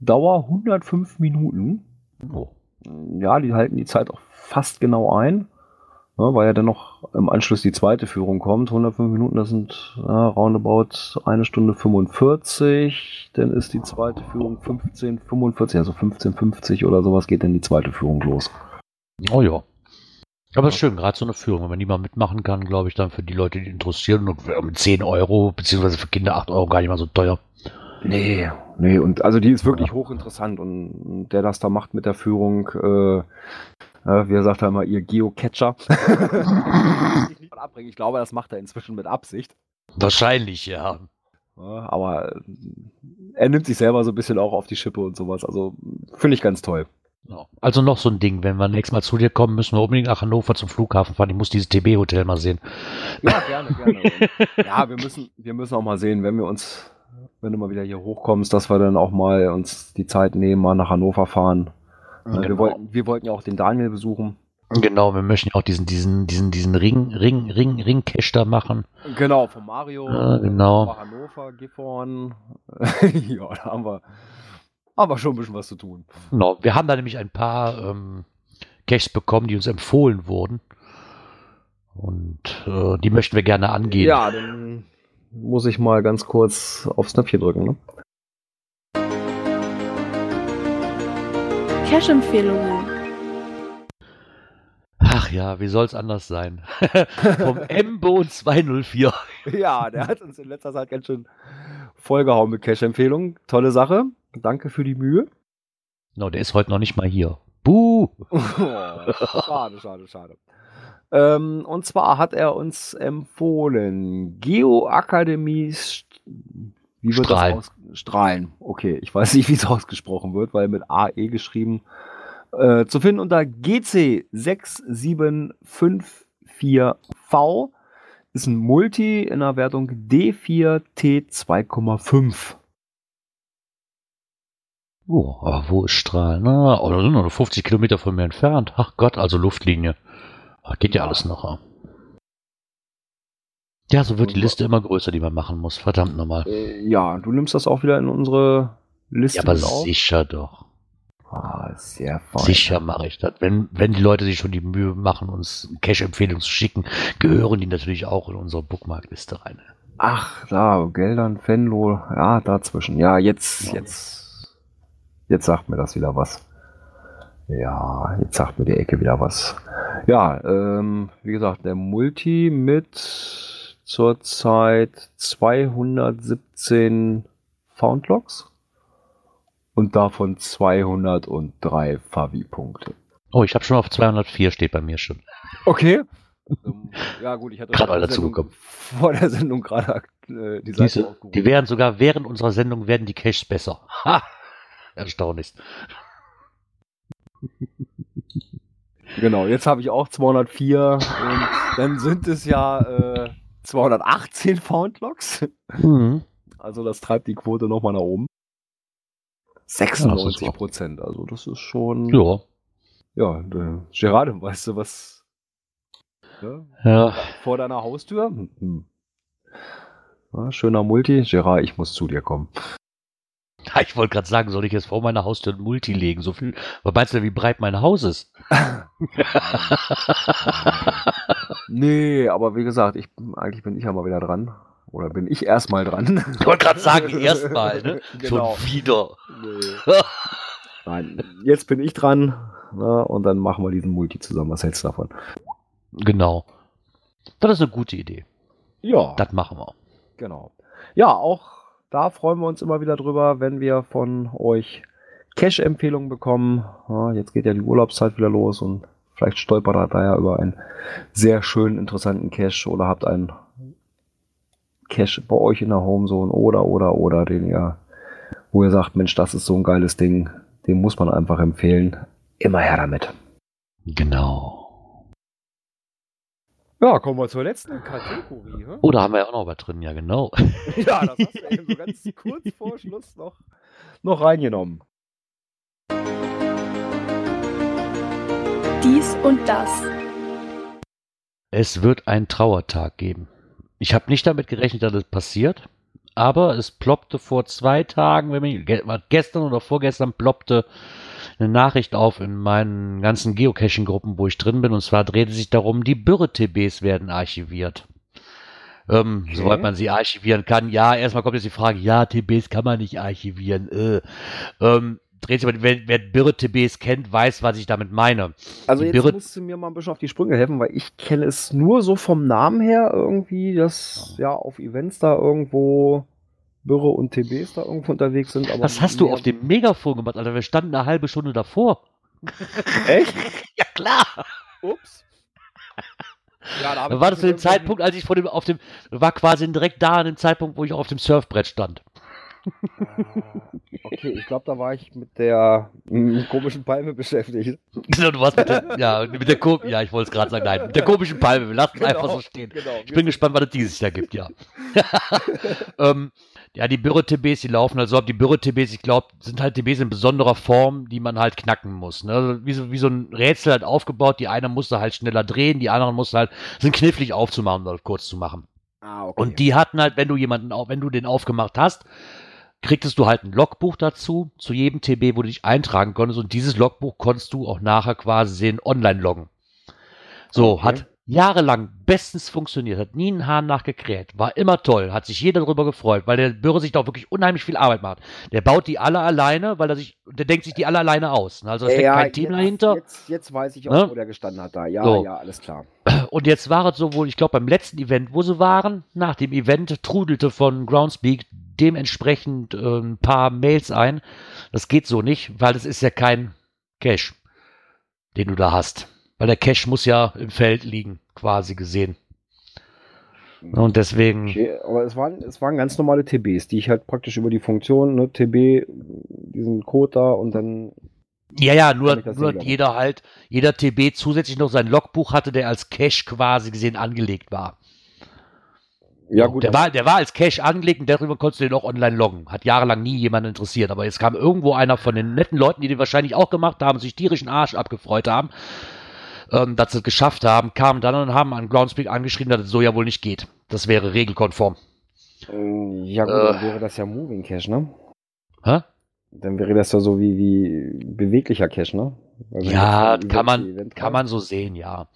Dauer 105 Minuten. Oh. Ja, die halten die Zeit auch fast genau ein, ja, weil ja dann noch im Anschluss die zweite Führung kommt. 105 Minuten, das sind ja, roundabout eine Stunde 45. Dann ist die zweite Führung 15:45, also 15:50 oder sowas geht dann die zweite Führung los. Oh ja. Aber ist schön, gerade so eine Führung, wenn man die mal mitmachen kann, glaube ich, dann für die Leute, die interessieren und mit 10 Euro, beziehungsweise für Kinder 8 Euro gar nicht mal so teuer. Nee, nee, und also die ist wirklich ja. hochinteressant und der das da macht mit der Führung, äh, äh, wie er sagt er immer, ihr Geocacher. ich glaube, das macht er inzwischen mit Absicht. Wahrscheinlich, ja. ja. Aber er nimmt sich selber so ein bisschen auch auf die Schippe und sowas. Also finde ich ganz toll. Also noch so ein Ding, wenn wir nächstes Mal zu dir kommen, müssen wir unbedingt nach Hannover zum Flughafen fahren. Ich muss dieses TB-Hotel mal sehen. Ja, gerne, gerne. ja, wir müssen, wir müssen auch mal sehen, wenn wir uns wenn du mal wieder hier hochkommst, dass wir dann auch mal uns die Zeit nehmen, mal nach Hannover fahren. Genau. Wir, wollten, wir wollten ja auch den Daniel besuchen. Genau, wir möchten ja auch diesen, diesen, diesen, diesen Ring, Ring, Ring, Ring-Cache da machen. Genau, von Mario. Ja, genau. Hannover, Gifhorn. ja, da haben wir, haben wir schon ein bisschen was zu tun. Genau, wir haben da nämlich ein paar ähm, Caches bekommen, die uns empfohlen wurden. Und äh, die möchten wir gerne angehen. Ja, dann muss ich mal ganz kurz aufs Knöpfchen drücken. Ne? Cash-Empfehlungen. Ach ja, wie soll es anders sein? Vom M-Bone 204. Ja, der hat uns in letzter Zeit ganz schön vollgehauen mit Cash-Empfehlungen. Tolle Sache. Danke für die Mühe. No, der ist heute noch nicht mal hier. Buh! Oh, schade, schade, schade. Ähm, und zwar hat er uns empfohlen, Geoakademie wie wird Strahlen. das aus Strahlen. Okay, ich weiß nicht, wie es ausgesprochen wird, weil mit AE geschrieben. Äh, zu finden unter GC6754V ist ein Multi in der Wertung D4T2,5. Oh, aber wo ist Strahl? Na, da sind nur 50 Kilometer von mir entfernt. Ach Gott, also Luftlinie. Ach, geht ja, alles noch. ja. Ja, so wird die Liste immer größer, die man machen muss. Verdammt nochmal. Äh, ja, du nimmst das auch wieder in unsere Liste Ja, aber mit auf. sicher doch. Ah, sehr fein. Sicher mache ich das. Wenn, wenn die Leute sich schon die Mühe machen, uns Cash-Empfehlungen zu schicken, gehören die natürlich auch in unsere Bookmark-Liste rein. Ach, da, Geldern, Fenlo, ja, dazwischen. Ja, jetzt, jetzt, jetzt sagt mir das wieder was. Ja, jetzt sagt mir die Ecke wieder was. Ja, ähm, wie gesagt, der Multi mit zurzeit 217 Foundlocks und davon 203 Favi-Punkte. Oh, ich habe schon auf 204, steht bei mir schon. Okay. Ähm, ja, gut, ich hatte Gerade dazu vor der Sendung gerade äh, die Diese, die werden sogar während unserer Sendung werden die Caches besser. Ha! Erstaunlich. Genau, jetzt habe ich auch 204 und dann sind es ja äh, 218 Foundlocks. Mhm. Also das treibt die Quote nochmal nach oben. Ja, das 96 ist Prozent, also das ist schon... Ja. Ja, äh, Gerard, weißt du was? Ja, Ja. vor deiner Haustür? Hm, hm. Ja, schöner Multi. Gerard, ich muss zu dir kommen. Ja, Ich wollte gerade sagen, soll ich jetzt vor meiner Haustür ein Multi legen? So viel. Was meinst du, wie breit mein Haus ist? Nee, aber wie gesagt, ich, eigentlich bin ich ja mal wieder dran. Oder bin ich erstmal dran? Ich wollte gerade sagen, erstmal, ne? Genau. Schon wieder. Nee. Nein, jetzt bin ich dran. Na, und dann machen wir diesen Multi zusammen. Was hältst du davon? Genau. Das ist eine gute Idee. Ja, Das machen wir. genau. Ja, auch da freuen wir uns immer wieder drüber, wenn wir von euch Cash-Empfehlungen bekommen. Ja, jetzt geht ja die Urlaubszeit wieder los und vielleicht stolpert ihr da ja über einen sehr schönen, interessanten Cache oder habt einen Cache bei euch in der Homezone oder, oder, oder, den ihr, wo ihr sagt, Mensch, das ist so ein geiles Ding, den muss man einfach empfehlen. Immer her damit. Genau. Ja, kommen wir zur letzten Kategorie. hä? Oh, da haben wir ja auch noch was drin, ja, genau. Ja, das hast du eben so ganz kurz vor Schluss noch, noch reingenommen. Dies und das. Es wird einen Trauertag geben. Ich habe nicht damit gerechnet, dass das passiert, aber es ploppte vor zwei Tagen, wenn mich, gestern oder vorgestern ploppte eine Nachricht auf in meinen ganzen Geocaching-Gruppen, wo ich drin bin, und zwar drehte sich darum, die Bürre-TBs werden archiviert. Ähm, Okay. Soweit man sie archivieren kann. Ja, erstmal kommt jetzt die Frage, ja, TBs kann man nicht archivieren. Äh. Ähm, dreht sich, aber- wer, wer Bürre-TBs kennt, weiß, was ich damit meine. Also Die jetzt Birre- musst du mir mal ein bisschen auf die Sprünge helfen, weil ich kenne es nur so vom Namen her irgendwie, dass ja auf Events da irgendwo Bürre und TBs da irgendwo unterwegs sind. Aber Was hast du auf dem Megafon gemacht, Alter? Wir standen eine halbe Stunde davor. Echt? Ja, klar. Ups. Ja, da war das zu dem Zeitpunkt, als ich vor dem, auf dem, war quasi direkt da an dem Zeitpunkt, wo ich auch auf dem Surfbrett stand. Ah, Okay, ich glaube, da war ich mit der mm, komischen Palme beschäftigt. Genau, du warst mit der, ja, mit der ja, ich wollte es gerade sagen, nein, mit der komischen Palme, wir lassen es einfach so stehen. Genau. Ich bin gespannt, was es dieses Jahr gibt, ja. ähm, ja, die Bürre-TBs, die laufen halt so ab. Die Bürre-TBs, ich glaube, sind halt TBs in besonderer Form, die man halt knacken muss. Ne? Also wie, so, wie so ein Rätsel halt aufgebaut. Die eine musste halt schneller drehen, die anderen musste halt, sind knifflig aufzumachen oder kurz zu machen. Ah, okay. Und die hatten halt, wenn du jemanden, wenn du den aufgemacht hast, kriegtest du halt ein Logbuch dazu, zu jedem TB, wo du dich eintragen konntest. Und dieses Logbuch konntest du auch nachher quasi sehen, online loggen. So, Okay. hat, jahrelang bestens funktioniert, hat nie einen Hahn nachgekräht, war immer toll, hat sich jeder darüber gefreut, weil der Bürger sich da auch wirklich unheimlich viel Arbeit macht. Der baut die alle alleine, weil er sich, der denkt sich die alle alleine aus. Ne? Also da steckt Ja, kein Team jetzt, dahinter. Jetzt, jetzt weiß ich auch, Ne? wo der gestanden hat da. Ja, So. ja, alles klar. Und jetzt war es so wohl, ich glaube beim letzten Event, wo sie waren, nach dem Event trudelte von Groundspeak dementsprechend äh, ein paar Mails ein. Das geht so nicht, weil das ist ja kein Cache, den du da hast. Weil der Cache muss ja im Feld liegen, quasi gesehen. Und deswegen, Okay, aber es waren, es waren ganz normale TBs, die ich halt praktisch über die Funktion, ne, TB, diesen Code da und dann. ja, ja, nur, nur jeder halt, jeder TB zusätzlich noch sein Logbuch hatte, der als Cache quasi gesehen angelegt war. Ja, gut. Der war, der war als Cache angelegt und darüber konntest du den auch online loggen. Hat jahrelang nie jemand interessiert. Aber jetzt kam irgendwo einer von den netten Leuten, die den wahrscheinlich auch gemacht haben, sich tierischen Arsch abgefreut haben, ähm, dass sie es geschafft haben, kamen dann und haben an Groundspeak angeschrieben, dass es so ja wohl nicht geht. Das wäre regelkonform. Ähm, ja, gut, Äh. dann wäre das ja Moving Cache, ne? Hä? Dann wäre das ja so wie, wie beweglicher Cache, ne? Wenn Ja, kann man, kann man so sehen, ja.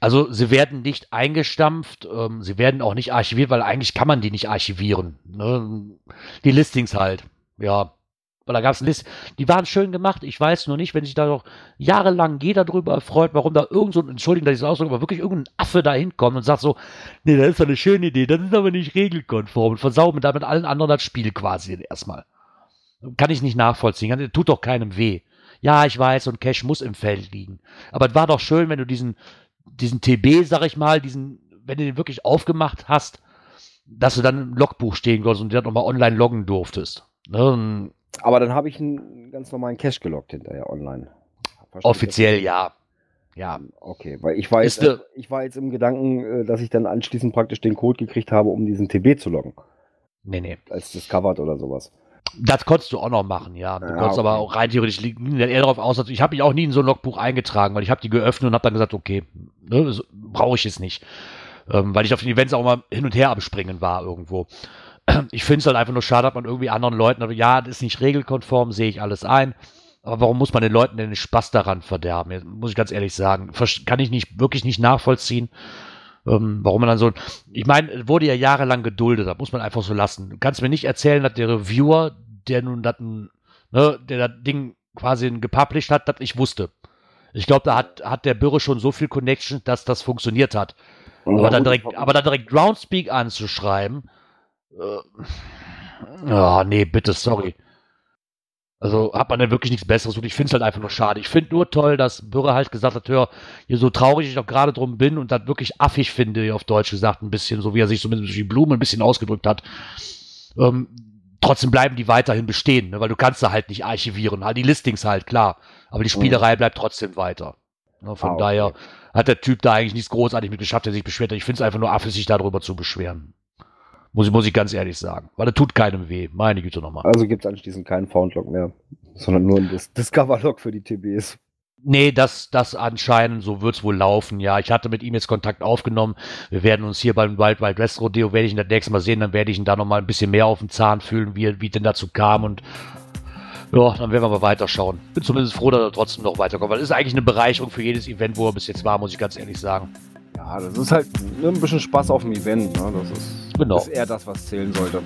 Also sie werden nicht eingestampft, ähm, sie werden auch nicht archiviert, weil eigentlich kann man die nicht archivieren. Ne? Die Listings halt, ja. Weil da gab es List, die waren schön gemacht. Ich weiß nur nicht, wenn sich da noch jahrelang jeder drüber erfreut, warum da irgend so entschuldigen, dass ich das ausdrücke, aber wirklich irgendein Affe da hinkommt und sagt so, nee, das ist doch eine schöne Idee, das ist aber nicht regelkonform und versauen damit allen anderen das Spiel quasi erstmal. Kann ich nicht nachvollziehen. Tut doch keinem weh. Ja, ich weiß, ein Cache muss im Feld liegen. Aber es war doch schön, wenn du diesen, diesen TB, sag ich mal, diesen, wenn du den wirklich aufgemacht hast, dass du dann im Logbuch stehen konntest und dann nochmal online loggen durftest. Ne? Aber dann habe ich einen ganz normalen Cache gelockt hinterher online. Verstehe ich Offiziell ja. Ja. Okay, weil ich war, jetzt, äh, ich war jetzt im Gedanken, äh, dass ich dann anschließend praktisch den Code gekriegt habe, um diesen TB zu loggen. Nee, nee. Als Discovered oder sowas. Das konntest du auch noch machen, ja. Du Ja, konntest aber okay. auch rein theoretisch liegen eher darauf aus, dass ich habe mich auch nie in so ein Logbuch eingetragen, weil ich habe die geöffnet und habe dann gesagt, okay, ne, brauche ich es nicht. Ähm, weil ich auf den Events auch mal hin und her abspringen war irgendwo. Ich finde es halt einfach nur schade, dass man irgendwie anderen Leuten, ja, das ist nicht regelkonform, sehe ich alles ein. Aber warum muss man den Leuten denn den Spaß daran verderben? Jetzt muss ich ganz ehrlich sagen. Kann ich nicht, wirklich nicht nachvollziehen. Ähm, warum man dann so. Ich meine, es wurde ja jahrelang geduldet, das muss man einfach so lassen. Du kannst mir nicht erzählen, dass der Reviewer, der nun das, ne, der das Ding quasi gepublished hat, das ich wusste. Ich glaube, da hat, hat der Bürger schon so viel Connection, dass das funktioniert hat. Aber dann direkt, aber dann direkt Groundspeak anzuschreiben, äh, ja, nee, bitte, sorry. Also hat man denn wirklich nichts Besseres und ich finde es halt einfach nur schade. Ich finde nur toll, dass Bürger halt gesagt hat, hör, hier so traurig ich auch gerade drum bin und das wirklich affig finde, auf Deutsch gesagt, ein bisschen, so wie er sich so mit durch die Blume ein bisschen ausgedrückt hat. Ähm, trotzdem bleiben die weiterhin bestehen, ne? weil du kannst da halt nicht archivieren. Halt die Listings halt, klar. Aber die Spielerei bleibt trotzdem weiter. Ne? Von Ah, okay. daher hat der Typ da eigentlich nichts großartig mit geschafft, der sich beschwert hat. Ich finde es einfach nur affig, sich darüber zu beschweren. Muss ich, muss ich ganz ehrlich sagen. Weil das tut keinem weh. Meine Güte nochmal. Also gibt es anschließend keinen Foundlog mehr, sondern nur ein Dis Discover-Log für die TBs. Nee, das, das anscheinend, so wird's wohl laufen. Ja, ich hatte mit ihm jetzt Kontakt aufgenommen. Wir werden uns hier beim Wild Wild West Rodeo, werde ich ihn das nächste Mal sehen, dann werde ich ihn da nochmal ein bisschen mehr auf den Zahn fühlen, wie, wie denn dazu kam und ja, dann werden wir mal weiterschauen. Bin zumindest froh, dass er trotzdem noch weiterkommt, weil es ist eigentlich eine Bereicherung für jedes Event, wo er bis jetzt war, muss ich ganz ehrlich sagen. Ja, das ist halt ne, ein bisschen Spaß auf dem Event. Ne? Das ist, Genau. ist eher das, was zählen sollte.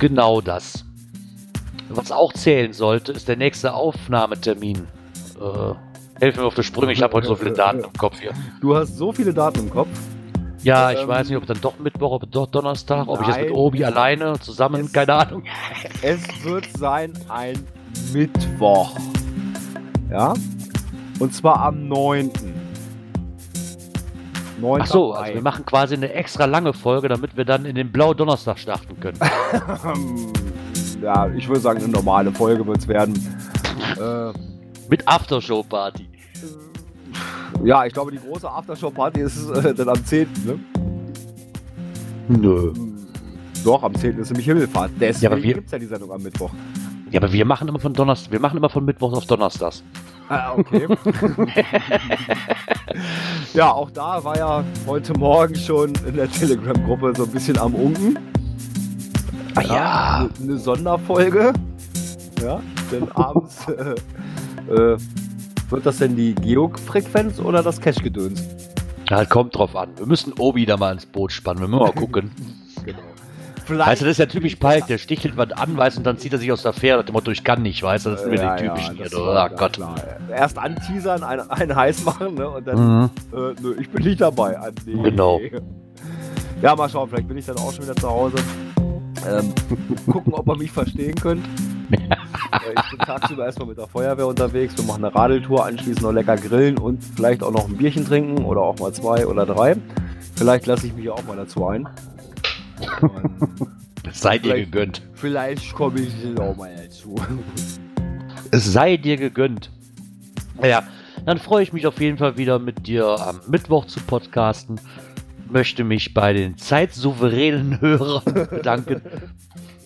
Genau das. Was auch zählen sollte, ist der nächste Aufnahmetermin. Äh, helfen mir auf die Sprünge, ich habe heute so viele Daten im Kopf hier. Du hast so viele Daten im Kopf. Ja, ich Ähm, weiß nicht, ob dann doch Mittwoch, ob doch Donnerstag, ob ich jetzt mit. Obi alleine zusammen, Es- keine Ahnung. Es wird sein ein Mittwoch. Ja? Und zwar am 9. 9. Ach so, also wir machen quasi eine extra lange Folge, damit wir dann in den Blau-Donnerstag starten können. ja, ich würde sagen, eine normale Folge wird es werden. äh, Mit Aftershow-Party. ja, ich glaube, die große Aftershow-Party ist äh, dann am 10. Ne? Nö. Doch, am 10. ist nämlich Himmelfahrt. Deswegen Ja, gibt es ja die Sendung am Mittwoch. Ja, aber wir machen immer von Donnerstag, wir machen immer von Mittwochs auf Donnerstags. Ah, okay. ja, auch da war ja heute Morgen schon in der Telegram-Gruppe so ein bisschen am Unken. Ah ja. Eine eine Sonderfolge. Ja, denn abends äh, äh, wird das denn die Geofrequenz oder das Cache-Gedöns? Ja, kommt drauf an. Wir müssen Obi da mal ins Boot spannen. Wir müssen mal gucken. Vielleicht weißt du, das ist ja typisch Palk, der stichelt was an, weiß und dann zieht er sich aus der Fähre, das Motto, ich kann nicht, weißt du, das sind wir ja, die typischen ja, hier. Oh Gott. Klar. Erst anteasern, einen, einen heiß machen, ne, und dann, mhm. äh, nö, ich bin nicht dabei. Ah, nee. Genau. Ja, mal schauen, vielleicht bin ich dann auch schon wieder zu Hause. Ähm, gucken, ob ihr mich verstehen könnt. Äh, ich bin tagsüber erstmal mit der Feuerwehr unterwegs. Wir machen eine Radeltour, anschließend noch lecker grillen und vielleicht auch noch ein Bierchen trinken oder auch mal zwei oder drei. Vielleicht lasse ich mich auch mal dazu ein. Es sei dir gegönnt. Vielleicht komme ich auch mal dazu. Es sei dir gegönnt. Ja, dann freue ich mich auf jeden Fall wieder mit dir am Mittwoch zu podcasten. Möchte mich bei den zeitsouveränen Hörern bedanken.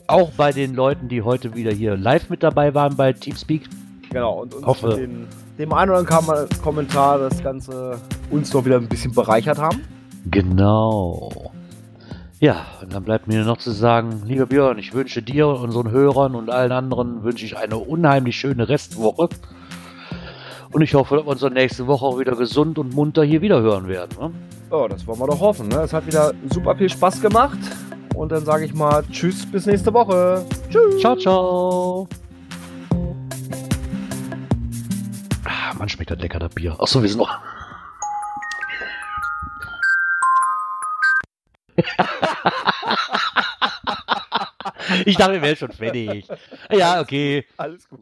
Auch bei den Leuten, die heute wieder hier live mit dabei waren bei Teamspeak. Genau, und, und hoffe, den, dem einen oder anderen Kommentar das Ganze uns noch wieder ein bisschen bereichert haben. Genau. Ja, und dann bleibt mir noch zu sagen, lieber Björn, ich wünsche dir, unseren Hörern und allen anderen wünsche ich eine unheimlich schöne Restwoche. Und ich hoffe, dass wir uns dann nächste Woche auch wieder gesund und munter hier wieder hören werden. Ne? Ja, das wollen wir doch hoffen. Ne? Es hat wieder super viel Spaß gemacht. Und dann sage ich mal Tschüss, bis nächste Woche. Tschüss. Ciao, ciao. Ah, man schmeckt das lecker, das Bier. Achso, wir sind noch. ich dachte, wir wären schon fertig. Ja, okay. Alles gut.